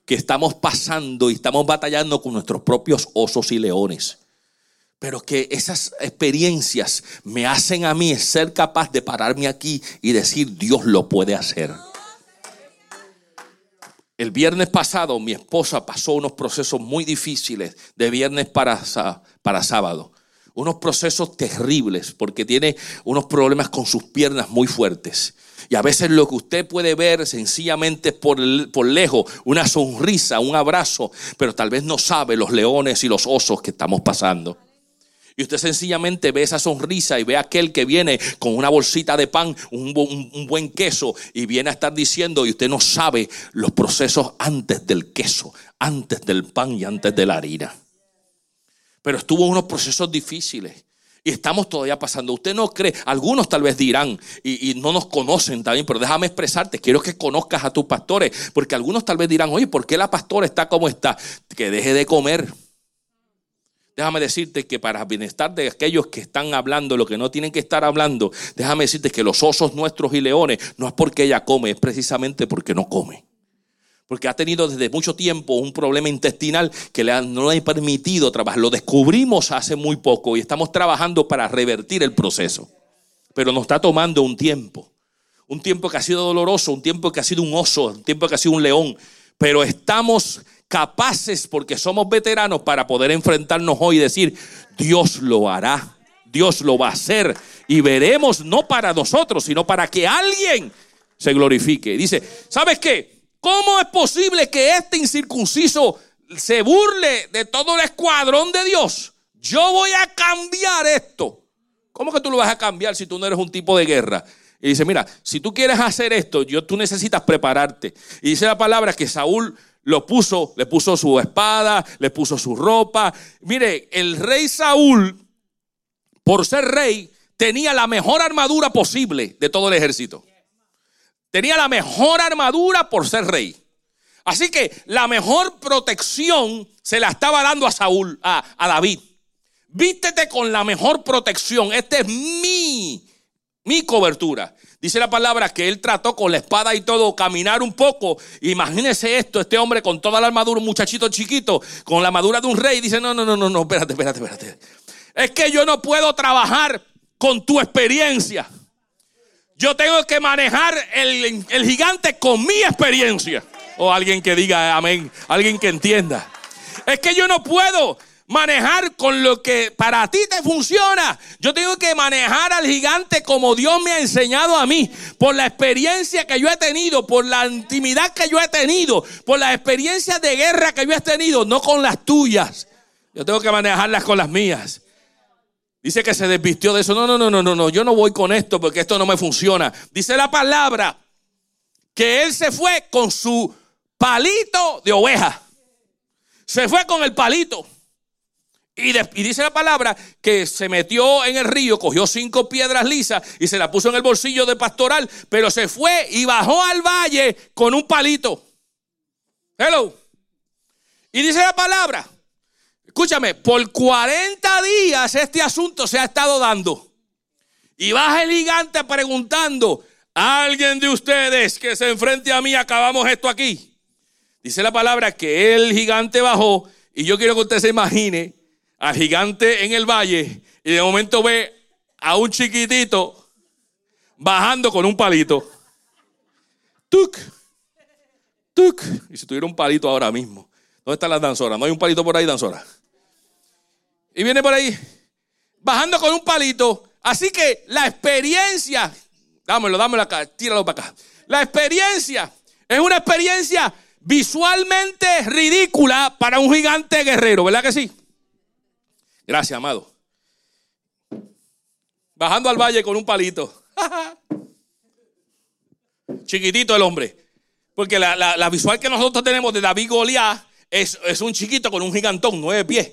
S1: que estamos pasando y estamos batallando con nuestros propios osos y leones. Pero que esas experiencias me hacen a mí ser capaz de pararme aquí y decir, Dios lo puede hacer. El viernes pasado mi esposa pasó unos procesos muy difíciles de viernes para, para sábado unos procesos terribles porque tiene unos problemas con sus piernas muy fuertes. Y a veces lo que usted puede ver sencillamente por, por lejos, una sonrisa, un abrazo, pero tal vez no sabe los leones y los osos que estamos pasando. Y usted sencillamente ve esa sonrisa y ve a aquel que viene con una bolsita de pan, un, un, buen queso, y viene a estar diciendo, y usted no sabe los procesos antes del queso, antes del pan y antes de la harina pero estuvo unos procesos difíciles. Y estamos todavía pasando. Usted no cree, algunos tal vez dirán, y, no nos conocen también, pero déjame expresarte, quiero que conozcas a tus pastores, porque algunos tal vez dirán, oye, ¿por qué la pastora está como está? Que deje de comer. Déjame decirte que para bienestar de aquellos que están hablando lo que no tienen que estar hablando, déjame decirte que los osos nuestros y leones no es porque ella come, es precisamente porque no come porque ha tenido desde mucho tiempo un problema intestinal que no le ha permitido trabajar. Lo descubrimos hace muy poco y estamos trabajando para revertir el proceso. Pero nos está tomando un tiempo. Un tiempo que ha sido doloroso, un tiempo que ha sido un oso, un tiempo que ha sido un león. Pero estamos capaces, porque somos veteranos, para poder enfrentarnos hoy y decir, Dios lo hará, Dios lo va a hacer. Y veremos no para nosotros, sino para que alguien se glorifique. Dice, ¿sabes qué? ¿Cómo es posible que este incircunciso se burle de todo el escuadrón de Dios? Yo voy a cambiar esto. ¿Cómo que tú lo vas a cambiar si tú no eres un tipo de guerra? Y dice, mira, si tú quieres hacer esto, yo, tú necesitas prepararte. Y dice la palabra que Saúl lo puso, le puso su espada, le puso su ropa. Mire, el rey Saúl, por ser rey, tenía la mejor armadura posible de todo el ejército. Tenía la mejor armadura por ser rey. Así que la mejor protección se la estaba dando a Saúl, a, David. Vístete con la mejor protección. Esta es mi, mi cobertura. Dice la palabra que él trató con la espada y todo caminar un poco. Imagínese esto, este hombre con toda la armadura, un muchachito chiquito, con la armadura de un rey. Dice, no, no, no, no, no, espérate, espérate, espérate. Es que yo no puedo trabajar con tu experiencia. Yo tengo que manejar el, gigante con mi experiencia. O alguien que diga amén, alguien que entienda. Es que yo no puedo manejar con lo que para ti te funciona. Yo tengo que manejar al gigante como Dios me ha enseñado a mí, por la experiencia que yo he tenido, por la intimidad que yo he tenido, por las experiencias de guerra que yo he tenido, no con las tuyas. Yo tengo que manejarlas con las mías. Dice que se desvistió de eso. No, no, no, no, no, no. Yo no voy con esto porque esto no me funciona. Dice la palabra que él se fue con su palito de oveja. Se fue con el palito. Y, dice la palabra que se metió en el río, cogió cinco piedras lisas y se la puso en el bolsillo de pastoral, pero se fue y bajó al valle con un palito. Hello. Y dice la palabra, escúchame, por 40 días este asunto se ha estado dando. Y baja el gigante preguntando, alguien de ustedes que se enfrente a mí, acabamos esto aquí. Dice la palabra que el gigante bajó y yo quiero que usted se imagine al gigante en el valle y de momento ve a un chiquitito bajando con un palito. Tuk, tuk. Y si tuviera un palito ahora mismo. ¿Dónde están las danzoras? ¿No hay un palito por ahí, danzora? Y viene por ahí, bajando con un palito. Así que la experiencia, dámelo, dámelo acá, tíralo para acá. La experiencia es una experiencia visualmente ridícula para un gigante guerrero, ¿verdad que sí? Gracias, amado. Bajando al valle con un palito. Chiquitito el hombre. Porque la, visual que nosotros tenemos de David Goliat es, un chiquito con un gigantón, nueve pies.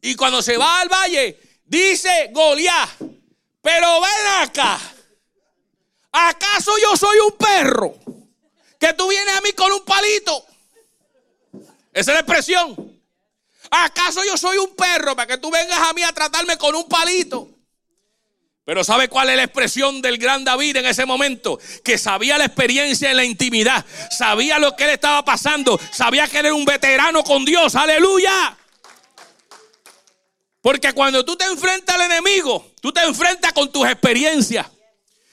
S1: Y cuando se va al valle, dice Goliat, pero ven acá. ¿Acaso yo soy un perro? Que tú vienes a mí con un palito. Esa es la expresión. ¿Acaso yo soy un perro para que tú vengas a mí a tratarme con un palito? Pero ¿sabe cuál es la expresión del gran David en ese momento? Que sabía la experiencia en la intimidad, sabía lo que le estaba pasando, sabía que era un veterano con Dios, aleluya. Porque cuando tú te enfrentas al enemigo, tú te enfrentas con tus experiencias.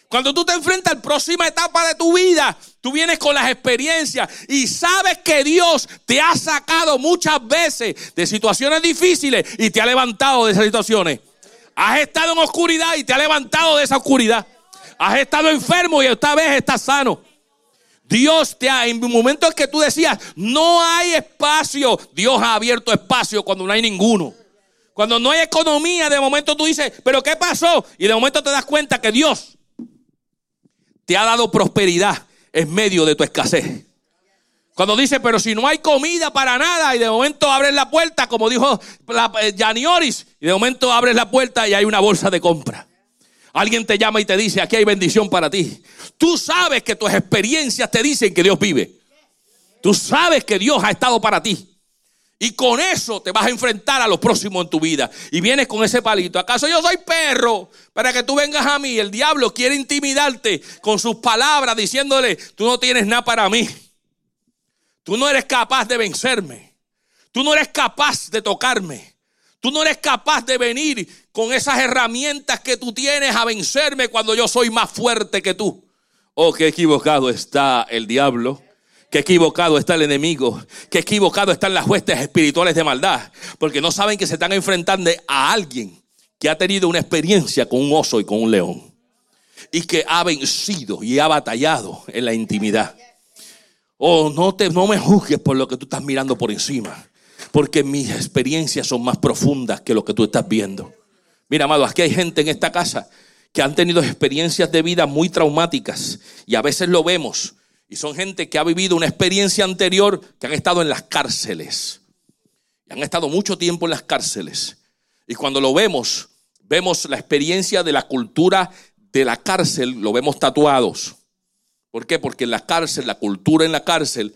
S1: Cuando tú te enfrentas a la próxima etapa de tu vida, tú vienes con las experiencias y sabes que Dios te ha sacado muchas veces de situaciones difíciles y te ha levantado de esas situaciones. Has estado en oscuridad y te ha levantado de esa oscuridad. Has estado enfermo y esta vez estás sano. Dios te ha, en momentos que tú decías, no hay espacio, Dios ha abierto espacio cuando no hay ninguno. Cuando no hay economía, de momento tú dices, pero ¿qué pasó? Y de momento te das cuenta que Dios te ha dado prosperidad en medio de tu escasez. Cuando dice, pero si no hay comida para nada, y de momento abres la puerta, como dijo Janioris, eh, y de momento abres la puerta y hay una bolsa de compra. Alguien te llama y te dice, aquí hay bendición para ti. Tú sabes que tus experiencias te dicen que Dios vive. Tú sabes que Dios ha estado para ti. Y con eso te vas a enfrentar a lo próximo en tu vida. Y vienes con ese palito. ¿Acaso yo soy perro para que tú vengas a mí? El diablo quiere intimidarte con sus palabras diciéndole, tú no tienes nada para mí. Tú no eres capaz de vencerme. Tú no eres capaz de tocarme. Tú no eres capaz de venir con esas herramientas que tú tienes a vencerme cuando yo soy más fuerte que tú. Oh, qué equivocado está el diablo. Qué equivocado está el enemigo. Qué equivocado están las huestes espirituales de maldad. Porque no saben que se están enfrentando a alguien que ha tenido una experiencia con un oso y con un león. Y que ha vencido y ha batallado en la intimidad. Oh, no, te, no me juzgues por lo que tú estás mirando por encima. Porque mis experiencias son más profundas que lo que tú estás viendo. Mira, amado, aquí hay gente en esta casa que han tenido experiencias de vida muy traumáticas. Y a veces lo vemos y son gente que ha vivido una experiencia anterior, que han estado en las cárceles. Y han estado mucho tiempo en las cárceles. Y cuando lo vemos, vemos la experiencia de la cultura de la cárcel, lo vemos tatuados. ¿Por qué? Porque en la cárcel, la cultura en la cárcel,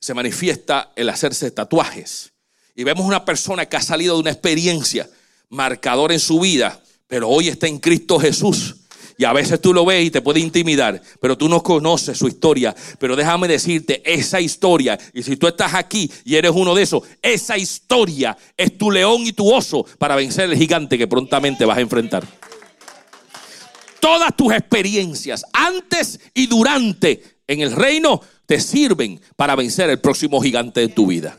S1: se manifiesta el hacerse tatuajes. Y vemos una persona que ha salido de una experiencia marcadora en su vida, pero hoy está en Cristo Jesús y a veces tú lo ves y te puede intimidar, pero tú no conoces su historia. Pero déjame decirte, esa historia, y si tú estás aquí y eres uno de esos, esa historia es tu león y tu oso para vencer el gigante que prontamente vas a enfrentar. Todas tus experiencias, antes y durante en el reino, te sirven para vencer el próximo gigante de tu vida.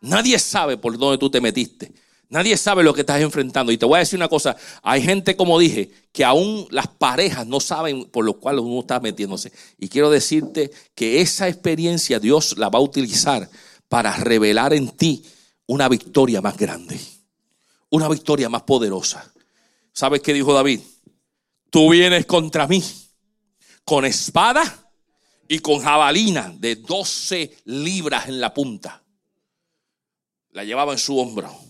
S1: Nadie sabe por dónde tú te metiste. Nadie sabe lo que estás enfrentando. Y te voy a decir una cosa, hay gente, como dije, que aún las parejas no saben por lo cual uno está metiéndose. Y quiero decirte que esa experiencia Dios la va a utilizar para revelar en ti una victoria más grande, una victoria más poderosa. ¿Sabes qué dijo David? Tú vienes contra mí con espada y con jabalina de 12 libras en la punta. La llevaba en su hombro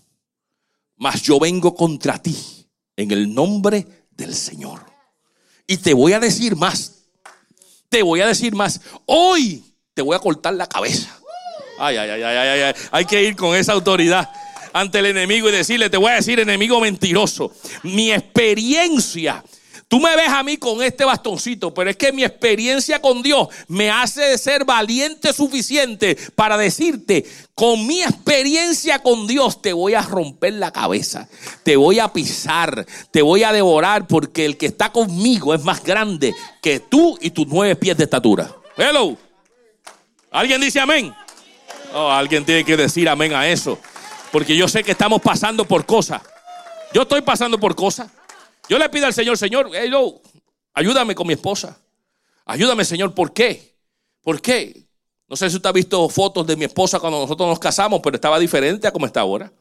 S1: mas yo vengo contra ti en el nombre del Señor. Y te voy a decir más, te voy a decir más, hoy te voy a cortar la cabeza. Ay, ay, ay, ay, ay, ay. hay que ir con esa autoridad ante el enemigo y decirle, te voy a decir enemigo mentiroso, mi experiencia Tú me ves a mí con este bastoncito, pero es que mi experiencia con Dios me hace ser valiente suficiente para decirte, con mi experiencia con Dios te voy a romper la cabeza, te voy a pisar, te voy a devorar, porque el que está conmigo es más grande que tú y tus nueve pies de estatura. Hello. ¿Alguien dice amén? Oh, alguien tiene que decir amén a eso, porque yo sé que estamos pasando por cosas. Yo estoy pasando por cosas. Yo le pido al Señor, Señor, ayúdame con mi esposa. Ayúdame, Señor, ¿por qué? ¿Por qué? No sé si usted ha visto fotos de mi esposa cuando nosotros nos casamos, pero estaba diferente a como está ahora.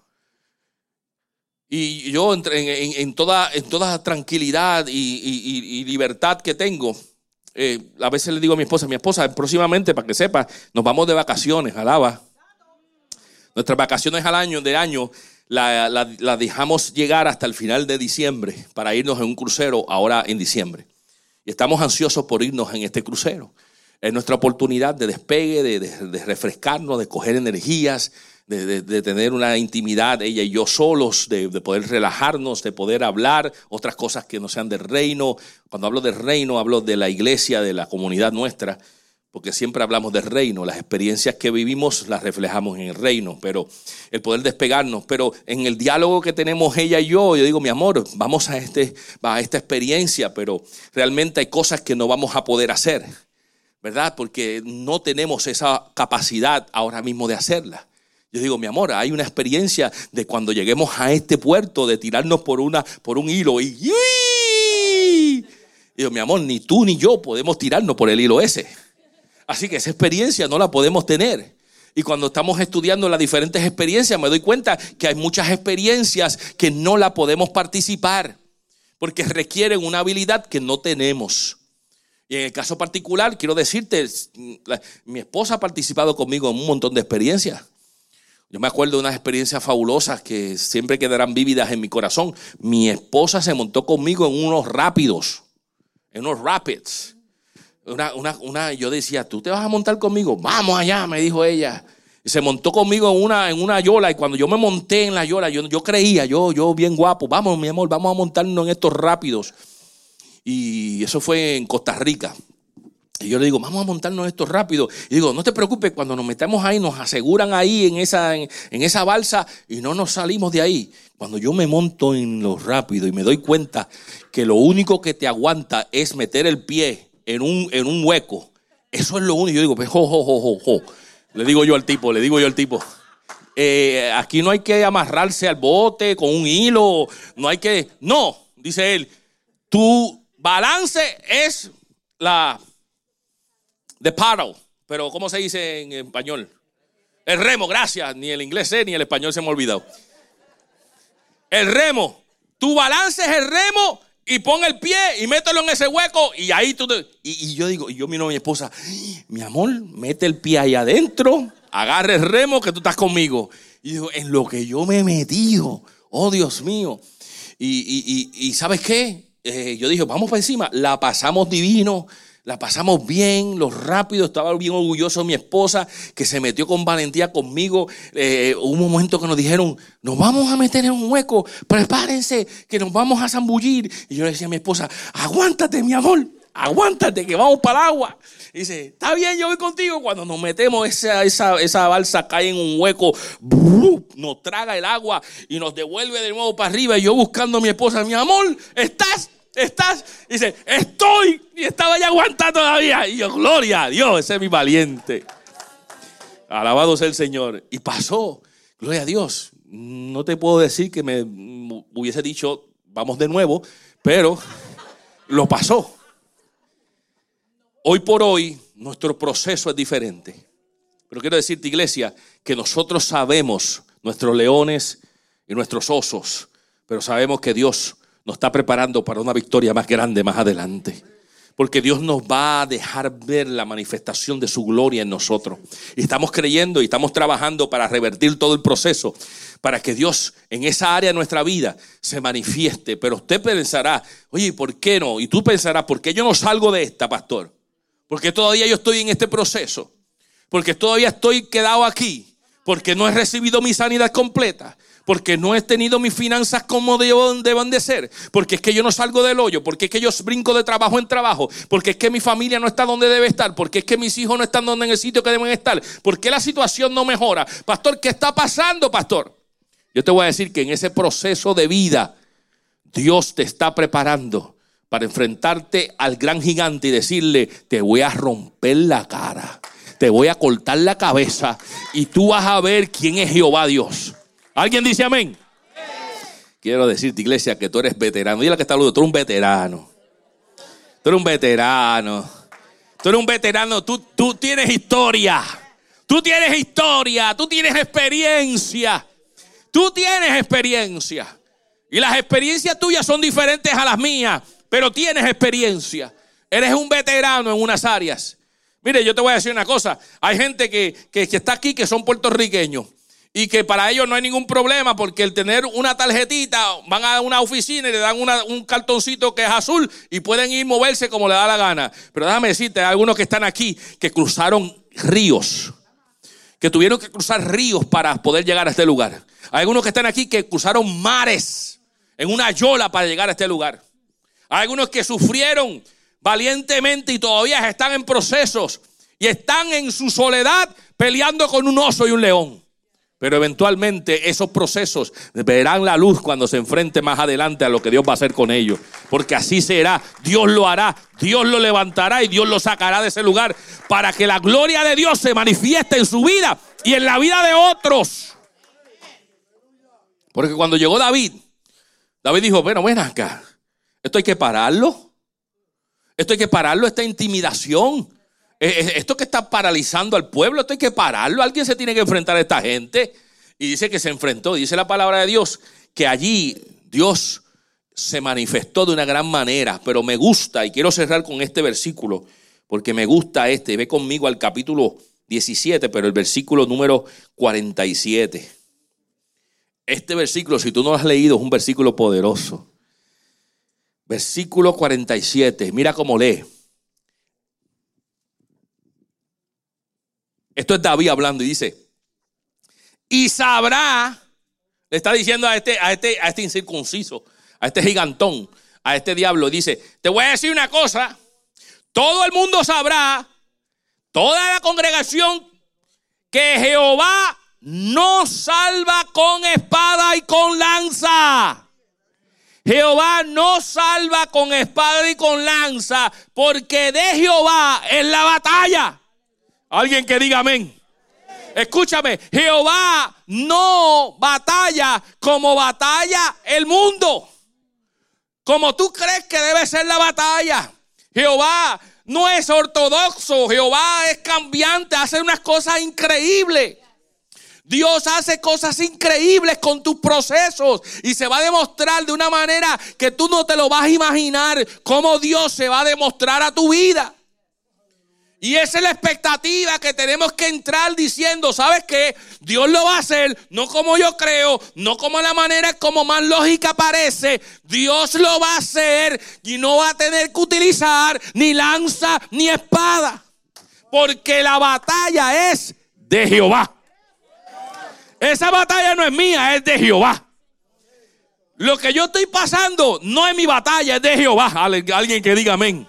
S1: Y yo en, toda, en toda tranquilidad y, libertad que tengo, eh, a veces le digo a mi esposa, mi esposa, próximamente, para que sepa, nos vamos de vacaciones, alaba. Nuestras vacaciones al año, de año, la, dejamos llegar hasta el final de diciembre para irnos en un crucero ahora en diciembre. Y estamos ansiosos por irnos en este crucero. Es nuestra oportunidad de despegue, de, refrescarnos, de coger energías, de, tener una intimidad, ella y yo solos, de, poder relajarnos, de poder hablar otras cosas que no sean del reino. Cuando hablo del reino, hablo de la iglesia, de la comunidad nuestra porque siempre hablamos del reino, las experiencias que vivimos las reflejamos en el reino, pero el poder despegarnos, pero en el diálogo que tenemos ella y yo, yo digo, mi amor, vamos a, este, a esta experiencia, pero realmente hay cosas que no vamos a poder hacer, ¿verdad? Porque no tenemos esa capacidad ahora mismo de hacerla. Yo digo, mi amor, hay una experiencia de cuando lleguemos a este puerto, de tirarnos por, una, por un hilo y... Digo, mi amor, ni tú ni yo podemos tirarnos por el hilo ese. Así que esa experiencia no la podemos tener. Y cuando estamos estudiando las diferentes experiencias, me doy cuenta que hay muchas experiencias que no la podemos participar, porque requieren una habilidad que no tenemos. Y en el caso particular, quiero decirte, mi esposa ha participado conmigo en un montón de experiencias. Yo me acuerdo de unas experiencias fabulosas que siempre quedarán vívidas en mi corazón. Mi esposa se montó conmigo en unos rápidos, en unos rapids. Una, una, una, yo decía, ¿tú te vas a montar conmigo? Vamos allá, me dijo ella. Y se montó conmigo en una, en una yola. Y cuando yo me monté en la yola, yo, yo creía, yo, yo bien guapo, vamos, mi amor, vamos a montarnos en estos rápidos. Y eso fue en Costa Rica. Y yo le digo, vamos a montarnos estos rápidos. Y digo, no te preocupes, cuando nos metemos ahí, nos aseguran ahí en esa, en, en esa balsa y no nos salimos de ahí. Cuando yo me monto en los rápidos y me doy cuenta que lo único que te aguanta es meter el pie en un, en un hueco. Eso es lo único. Yo digo, pues, jo, jo, jo, jo, Le digo yo al tipo, le digo yo al tipo. Eh, aquí no hay que amarrarse al bote con un hilo. No hay que. No, dice él. Tu balance es la. The paddle. Pero, ¿cómo se dice en español? El remo, gracias. Ni el inglés ni el español se me ha olvidado. El remo. Tu balance es el remo y pon el pie y mételo en ese hueco y ahí tú te... y, yo digo, y yo miro a mi esposa, mi amor, mete el pie ahí adentro, agarre el remo que tú estás conmigo. Y digo, en lo que yo me he metido, oh Dios mío. Y, ¿sabes qué? Eh, yo dije, vamos para encima, la pasamos divino la pasamos bien, lo rápido, estaba bien orgulloso mi esposa que se metió con valentía conmigo. Eh, un momento que nos dijeron, nos vamos a meter en un hueco, prepárense que nos vamos a zambullir. Y yo le decía a mi esposa, aguántate mi amor, aguántate que vamos para el agua. Y dice, está bien, yo voy contigo. Cuando nos metemos, esa, esa, esa balsa cae en un hueco, nos traga el agua y nos devuelve de nuevo para arriba. Y yo buscando a mi esposa, mi amor, ¿estás? ¿Estás? dice, estoy. Y estaba ya aguantando todavía. Y yo, gloria a Dios, ese es mi valiente. Alabado sea el Señor. Y pasó. Gloria a Dios. No te puedo decir que me hubiese dicho, vamos de nuevo, pero lo pasó. Hoy por hoy nuestro proceso es diferente. Pero quiero decirte, iglesia, que nosotros sabemos nuestros leones y nuestros osos, pero sabemos que Dios nos está preparando para una victoria más grande más adelante. Porque Dios nos va a dejar ver la manifestación de su gloria en nosotros. Y estamos creyendo y estamos trabajando para revertir todo el proceso, para que Dios en esa área de nuestra vida se manifieste. Pero usted pensará, oye, ¿por qué no? Y tú pensarás, ¿por qué yo no salgo de esta, pastor? Porque todavía yo estoy en este proceso. Porque todavía estoy quedado aquí. Porque no he recibido mi sanidad completa porque no he tenido mis finanzas como deben de ser, porque es que yo no salgo del hoyo, porque es que yo brinco de trabajo en trabajo, porque es que mi familia no está donde debe estar, porque es que mis hijos no están donde en el sitio que deben estar, porque la situación no mejora. Pastor, ¿qué está pasando, pastor? Yo te voy a decir que en ese proceso de vida, Dios te está preparando para enfrentarte al gran gigante y decirle, te voy a romper la cara, te voy a cortar la cabeza y tú vas a ver quién es Jehová Dios. ¿Alguien dice amén? Quiero decirte, iglesia, que tú eres veterano. Dile que está hablando, tú eres un veterano. Tú eres un veterano. Tú eres un veterano, tú, tú tienes historia. Tú tienes historia, tú tienes experiencia. Tú tienes experiencia. Y las experiencias tuyas son diferentes a las mías, pero tienes experiencia. Eres un veterano en unas áreas. Mire, yo te voy a decir una cosa. Hay gente que, que está aquí que son puertorriqueños y que para ellos no hay ningún problema porque el tener una tarjetita, van a una oficina y le dan un cartoncito que es azul y pueden ir moverse como le da la gana. Pero déjame decirte, hay algunos que están aquí que cruzaron ríos, que tuvieron que cruzar ríos para poder llegar a este lugar. Hay algunos que están aquí que cruzaron mares en una yola para llegar a este lugar. Hay algunos que sufrieron valientemente y todavía están en procesos y están en su soledad peleando con un oso y un león. Pero eventualmente esos procesos verán la luz cuando se enfrente más adelante a lo que Dios va a hacer con ellos. Porque así será. Dios lo hará. Dios lo levantará y Dios lo sacará de ese lugar para que la gloria de Dios se manifieste en su vida y en la vida de otros. Porque cuando llegó David, David dijo, bueno, ven acá. Esto hay que pararlo. Esto hay que pararlo, esta intimidación. Eh, eh, esto que está paralizando al pueblo, esto hay que pararlo. Alguien se tiene que enfrentar a esta gente. Y dice que se enfrentó. Dice la palabra de Dios que allí Dios se manifestó de una gran manera. Pero me gusta, y quiero cerrar con este versículo, porque me gusta este. Ve conmigo al capítulo 17, pero el versículo número 47. Este versículo, si tú no lo has leído, es un versículo poderoso. Versículo 47, mira cómo lee. Esto es David hablando y dice, y sabrá, le está diciendo a este, a este, a este incircunciso, a este gigantón, a este diablo, dice, te voy a decir una cosa, todo el mundo sabrá, toda la congregación, que Jehová no salva con espada y con lanza. Jehová no salva con espada y con lanza, porque de Jehová es la batalla. Alguien que diga amén. Escúchame, Jehová no batalla como batalla el mundo. Como tú crees que debe ser la batalla. Jehová no es ortodoxo, Jehová es cambiante, hace unas cosas increíbles. Dios hace cosas increíbles con tus procesos y se va a demostrar de una manera que tú no te lo vas a imaginar cómo Dios se va a demostrar a tu vida. Y esa es la expectativa que tenemos que entrar diciendo, ¿sabes qué? Dios lo va a hacer, no como yo creo, no como la manera como más lógica parece. Dios lo va a hacer y no va a tener que utilizar ni lanza ni espada. Porque la batalla es de Jehová. Esa batalla no es mía, es de Jehová. Lo que yo estoy pasando no es mi batalla, es de Jehová. Alguien que diga amén.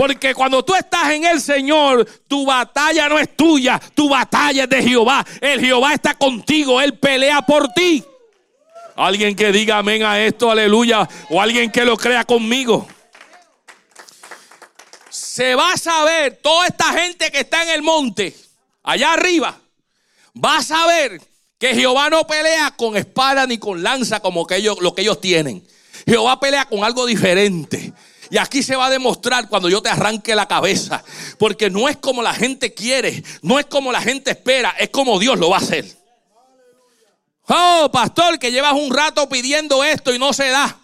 S1: Porque cuando tú estás en el Señor, tu batalla no es tuya, tu batalla es de Jehová. El Jehová está contigo, Él pelea por ti. Alguien que diga amén a esto, aleluya, o alguien que lo crea conmigo. Se va a saber, toda esta gente que está en el monte, allá arriba, va a saber Que Jehová no pelea con espada ni con lanza como que ellos, lo que ellos tienen. Jehová pelea con algo diferente. Y aquí se va a demostrar cuando yo te arranque la cabeza. Porque no es como la gente quiere, no es como la gente espera, es como Dios lo va a hacer. Oh, pastor, que llevas un rato pidiendo esto y no se da.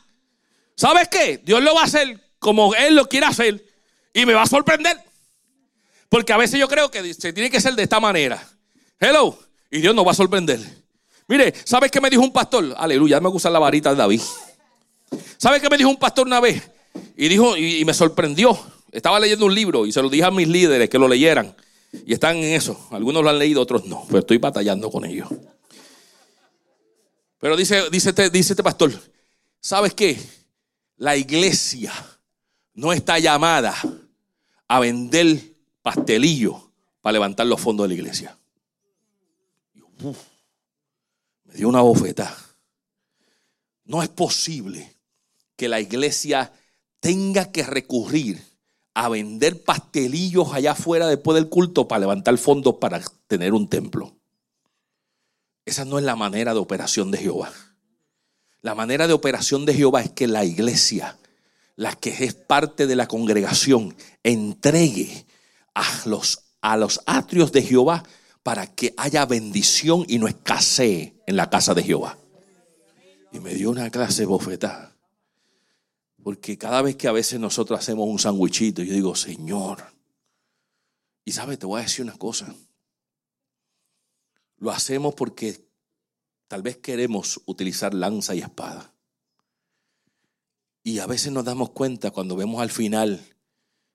S1: ¿Sabes qué? Dios lo va a hacer como Él lo quiere hacer y me va a sorprender. Porque a veces yo creo que se tiene que ser de esta manera. Hello. Y Dios nos va a sorprender. Mire, ¿sabes qué me dijo un pastor? Aleluya, me gusta la varita de David. ¿Sabes qué me dijo un pastor una vez? Y dijo, y, me sorprendió. Estaba leyendo un libro y se lo dije a mis líderes que lo leyeran. Y están en eso. Algunos lo han leído, otros no. Pero estoy batallando con ellos. Pero dice, dice, este, dice este pastor, ¿sabes qué? La iglesia no está llamada a vender pastelillos para levantar los fondos de la iglesia. me dio una bofeta. No es posible que la iglesia tenga que recurrir a vender pastelillos allá afuera después del culto para levantar fondos para tener un templo. Esa no es la manera de operación de Jehová. La manera de operación de Jehová es que la iglesia, la que es parte de la congregación, entregue a los, a los atrios de Jehová para que haya bendición y no escasee en la casa de Jehová. Y me dio una clase bofetada. Porque cada vez que a veces nosotros hacemos un sandwichito, yo digo, Señor. Y sabes, te voy a decir una cosa. Lo hacemos porque tal vez queremos utilizar lanza y espada. Y a veces nos damos cuenta cuando vemos al final,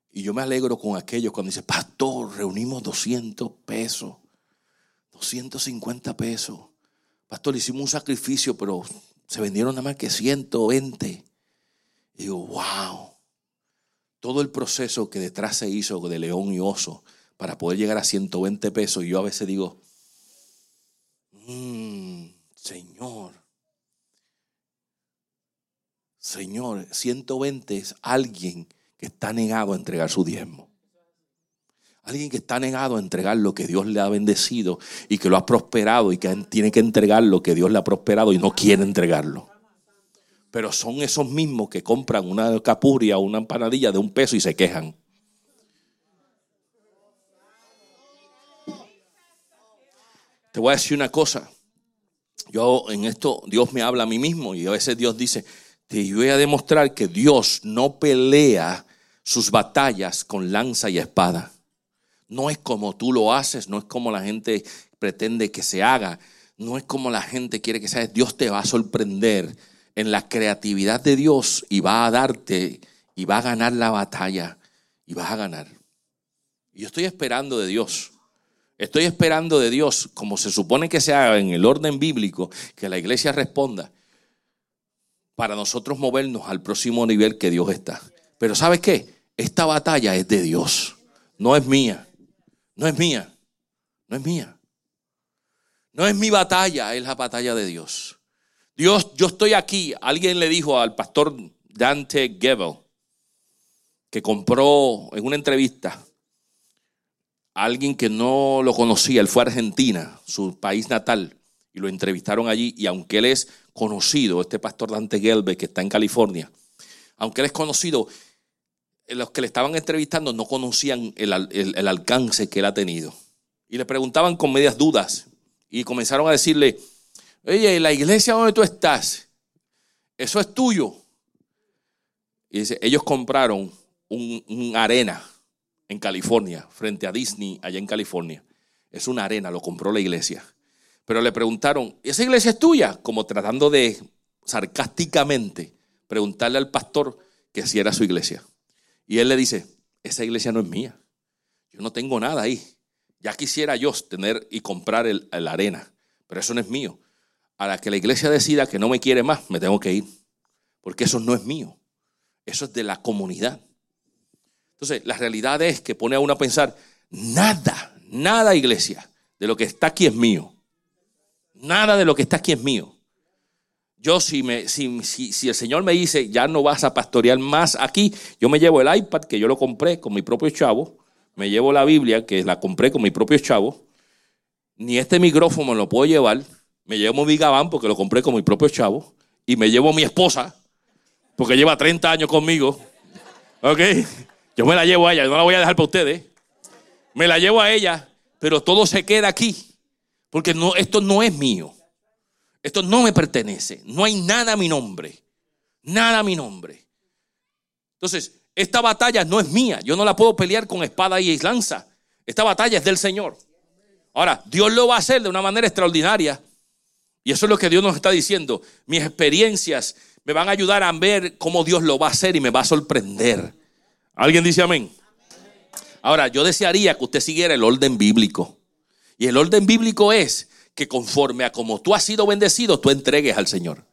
S1: y yo me alegro con aquellos cuando dice, pastor, reunimos 200 pesos, 250 pesos. Pastor, hicimos un sacrificio, pero se vendieron nada más que 120. Y digo, wow. Todo el proceso que detrás se hizo de león y oso para poder llegar a 120 pesos. Y yo a veces digo, mmm, Señor, Señor, 120 es alguien que está negado a entregar su diezmo. Alguien que está negado a entregar lo que Dios le ha bendecido y que lo ha prosperado y que tiene que entregar lo que Dios le ha prosperado y no quiere entregarlo. Pero son esos mismos que compran una capuria o una empanadilla de un peso y se quejan. Te voy a decir una cosa. Yo en esto, Dios me habla a mí mismo y a veces Dios dice, te voy a demostrar que Dios no pelea sus batallas con lanza y espada. No es como tú lo haces, no es como la gente pretende que se haga, no es como la gente quiere que sea. Dios te va a sorprender en la creatividad de Dios y va a darte y va a ganar la batalla y vas a ganar. Y yo estoy esperando de Dios. Estoy esperando de Dios, como se supone que se haga en el orden bíblico, que la iglesia responda para nosotros movernos al próximo nivel que Dios está. Pero ¿sabes qué? Esta batalla es de Dios, no es mía. No es mía. No es mía. No es mi batalla, es la batalla de Dios. Yo estoy aquí. Alguien le dijo al pastor Dante Gebel que compró en una entrevista a alguien que no lo conocía, él fue a Argentina, su país natal, y lo entrevistaron allí. Y aunque él es conocido, este pastor Dante Gelbe, que está en California, aunque él es conocido, los que le estaban entrevistando no conocían el, el alcance que él ha tenido. Y le preguntaban con medias dudas y comenzaron a decirle, oye, la iglesia donde tú estás, eso es tuyo. Y dice, ellos compraron un, arena en California, frente a Disney, allá en California. Es una arena, lo compró la iglesia. Pero le preguntaron, ¿esa iglesia es tuya? Como tratando de sarcásticamente preguntarle al pastor que si era su iglesia. Y él le dice, esa iglesia no es mía. Yo no tengo nada ahí. Ya quisiera yo tener y comprar el, la arena, pero eso no es mío a la que la iglesia decida que no me quiere más, me tengo que ir. Porque eso no es mío. Eso es de la comunidad. Entonces, la realidad es que pone a uno a pensar, nada, nada iglesia, de lo que está aquí es mío. Nada de lo que está aquí es mío. Yo si, me, si, si, el Señor me dice, ya no vas a pastorear más aquí, yo me llevo el iPad que yo lo compré con mi propio chavo, me llevo la Biblia que la compré con mi propio chavo, ni este micrófono lo puedo llevar, me llevo mi gabán porque lo compré con mi propio chavo, y me llevo mi esposa porque lleva 30 años conmigo. ¿Ok? Yo me la llevo a ella, no la voy a dejar para ustedes. Me la llevo a ella, pero todo se queda aquí. Porque no, esto no es mío. Esto no me pertenece. No hay nada a mi nombre. Nada a mi nombre. Entonces, esta batalla no es mía. Yo no la puedo pelear con espada y lanza. Esta batalla es del Señor. Ahora, Dios lo va a hacer de una manera extraordinaria. Y eso es lo que Dios nos está diciendo. Mis experiencias me van a ayudar a ver cómo Dios lo va a hacer y me va a sorprender. ¿Alguien dice amén? Ahora, yo desearía que usted siguiera el orden bíblico. Y el orden bíblico es que conforme a como tú has sido bendecido, tú entregues al Señor.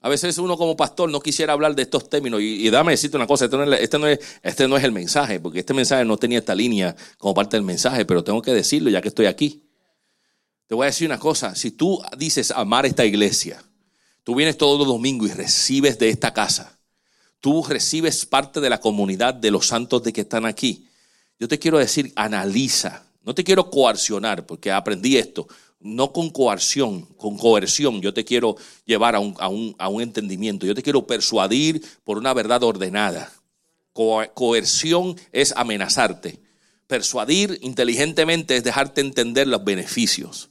S1: A veces uno como pastor no quisiera hablar de estos términos. Y, dame decirte una cosa, este este, no es, este no es el mensaje, porque este mensaje no tenía esta línea como parte del mensaje, pero tengo que decirlo ya que estoy aquí. Te voy a decir una cosa, si tú dices amar esta iglesia, tú vienes todos los domingos y recibes de esta casa, tú recibes parte de la comunidad de los santos de que están aquí. Yo te quiero decir, analiza, no te quiero coercionar, porque aprendí esto, no con coerción, con coerción. Yo te quiero llevar a un, a un, entendimiento, yo te quiero persuadir por una verdad ordenada. coerción es amenazarte. Persuadir inteligentemente es dejarte entender los beneficios.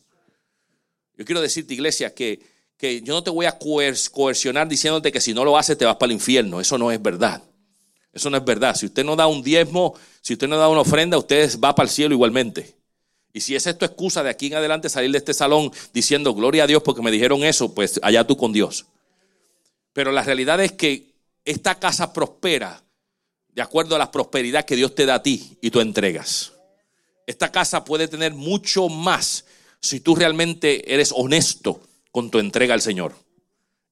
S1: Yo quiero decirte, iglesia, que que yo no te voy a coercionar diciéndote que si no lo haces te vas para el infierno. Eso no es verdad. Eso no es verdad. Si usted no da un diezmo, si usted no da una ofrenda, usted va para el cielo igualmente. Y si es esto excusa de aquí en adelante salir de este salón diciendo gloria a Dios porque me dijeron eso, pues allá tú con Dios. Pero la realidad es que esta casa prospera de acuerdo a la prosperidad que Dios te da a ti y tú entregas. Esta casa puede tener mucho más si tú realmente eres honesto con tu entrega al Señor.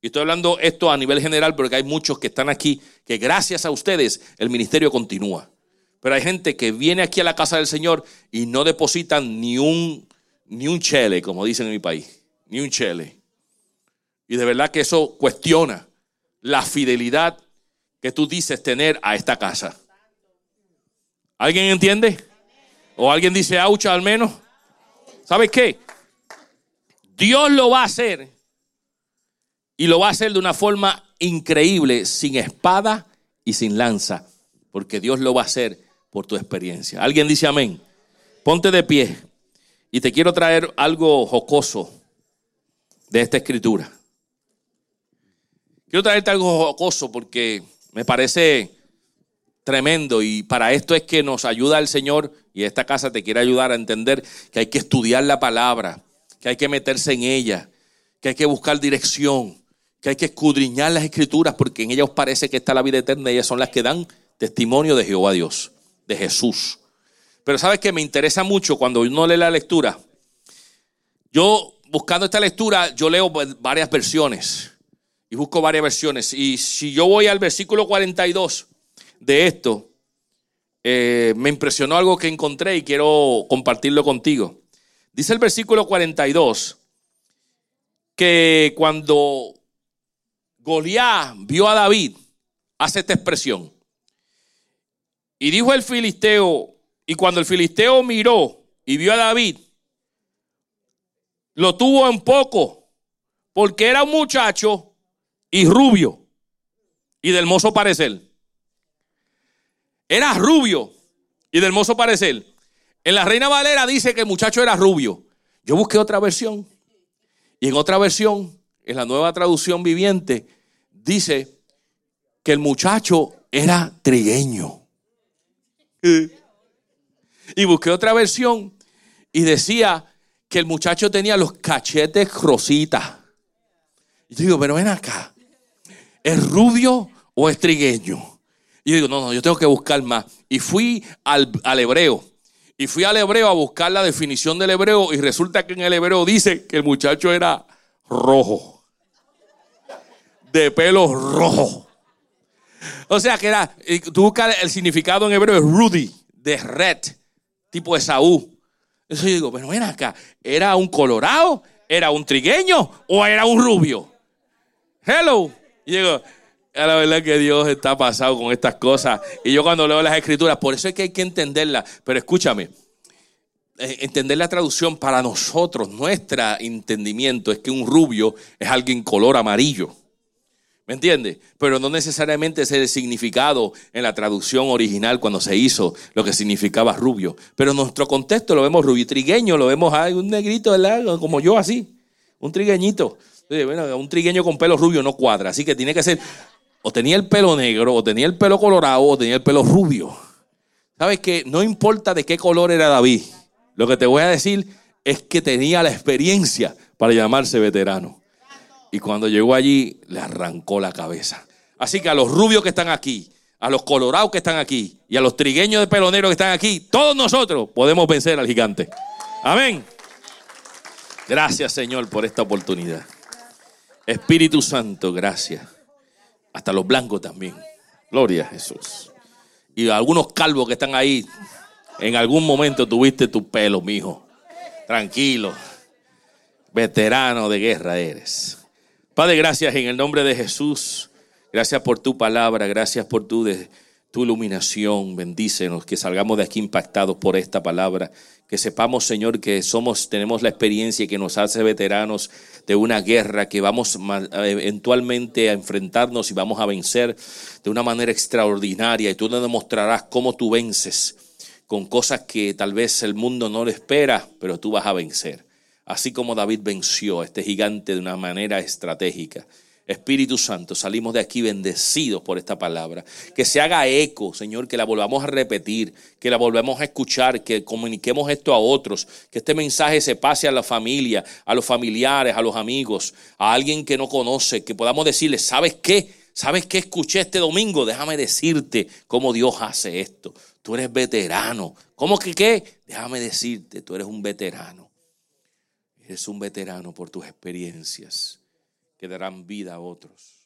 S1: Y estoy hablando esto a nivel general porque hay muchos que están aquí que gracias a ustedes el ministerio continúa. Pero hay gente que viene aquí a la casa del Señor y no depositan ni un, ni un chele, como dicen en mi país, ni un chele. Y de verdad que eso cuestiona la fidelidad que tú dices tener a esta casa. ¿Alguien entiende? ¿O alguien dice aucha al menos? ¿Sabes qué? Dios lo va a hacer y lo va a hacer de una forma increíble, sin espada y sin lanza, porque Dios lo va a hacer por tu experiencia. ¿Alguien dice amén? Ponte de pie y te quiero traer algo jocoso de esta escritura. Quiero traerte algo jocoso porque me parece tremendo y para esto es que nos ayuda el Señor y esta casa te quiere ayudar a entender que hay que estudiar la palabra que hay que meterse en ella, que hay que buscar dirección, que hay que escudriñar las escrituras porque en ellas os parece que está la vida eterna y ellas son las que dan testimonio de Jehová Dios, de Jesús. Pero sabes que me interesa mucho cuando uno lee la lectura. Yo buscando esta lectura, yo leo varias versiones y busco varias versiones. Y si yo voy al versículo 42 de esto, eh, me impresionó algo que encontré y quiero compartirlo contigo. Dice el versículo 42 que cuando Goliat vio a David, hace esta expresión. Y dijo el filisteo, y cuando el filisteo miró y vio a David, lo tuvo en poco, porque era un muchacho y rubio y del hermoso parecer. Era rubio y del hermoso parecer. En la Reina Valera dice que el muchacho era rubio. Yo busqué otra versión. Y en otra versión, en la nueva traducción viviente, dice que el muchacho era trigueño. Y busqué otra versión y decía que el muchacho tenía los cachetes rositas. Y yo digo, pero ven acá, ¿es rubio o es trigueño? Y yo digo, no, no, yo tengo que buscar más. Y fui al, al hebreo. Y fui al hebreo a buscar la definición del hebreo y resulta que en el hebreo dice que el muchacho era rojo. De pelo rojo. O sea que era, tú buscas el significado en hebreo es Rudy, de red, tipo de Saúl. Eso yo digo, pero ven acá, ¿era un colorado? ¿Era un trigueño? ¿O era un rubio? Hello. Y digo, la verdad que Dios está pasado con estas cosas. Y yo cuando leo las escrituras, por eso es que hay que entenderlas. Pero escúchame, eh, entender la traducción para nosotros, nuestro entendimiento es que un rubio es alguien color amarillo. ¿Me entiende? Pero no necesariamente es el significado en la traducción original cuando se hizo lo que significaba rubio. Pero en nuestro contexto lo vemos rubio. Trigueño lo vemos, hay un negrito, ¿verdad? Como yo así. Un trigueñito. un trigueño con pelo rubio no cuadra. Así que tiene que ser, o tenía el pelo negro, o tenía el pelo colorado, o tenía el pelo rubio. ¿Sabes qué? No importa de qué color era David. Lo que te voy a decir es que tenía la experiencia para llamarse veterano. Y cuando llegó allí, le arrancó la cabeza. Así que a los rubios que están aquí, a los colorados que están aquí y a los trigueños de pelonero que están aquí, todos nosotros podemos vencer al gigante. Amén. Gracias, Señor, por esta oportunidad. Espíritu Santo, gracias. Hasta los blancos también. Gloria a Jesús. Y algunos calvos que están ahí, en algún momento tuviste tu pelo, mijo. Tranquilo. Veterano de guerra eres. Padre, gracias en el nombre de Jesús. Gracias por tu palabra, gracias por tu, tu iluminación. Bendícenos, que salgamos de aquí impactados por esta palabra. Que sepamos, Señor, que somos, tenemos la experiencia que nos hace veteranos de una guerra que vamos eventualmente a enfrentarnos y vamos a vencer de una manera extraordinaria. Y tú nos demostrarás cómo tú vences con cosas que tal vez el mundo no le espera, pero tú vas a vencer así como David venció a este gigante de una manera estratégica. Espíritu Santo, salimos de aquí bendecidos por esta palabra. Que se haga eco, Señor, que la volvamos a repetir, que la volvamos a escuchar, que comuniquemos esto a otros, que este mensaje se pase a la familia, a los familiares, a los amigos, a alguien que no conoce, que podamos decirle, ¿sabes qué? ¿Sabes qué escuché este domingo? Déjame decirte cómo Dios hace esto. Tú eres veterano. ¿Cómo que qué? Déjame decirte, tú eres un veterano. Eres un veterano por tus experiencias que darán vida a otros.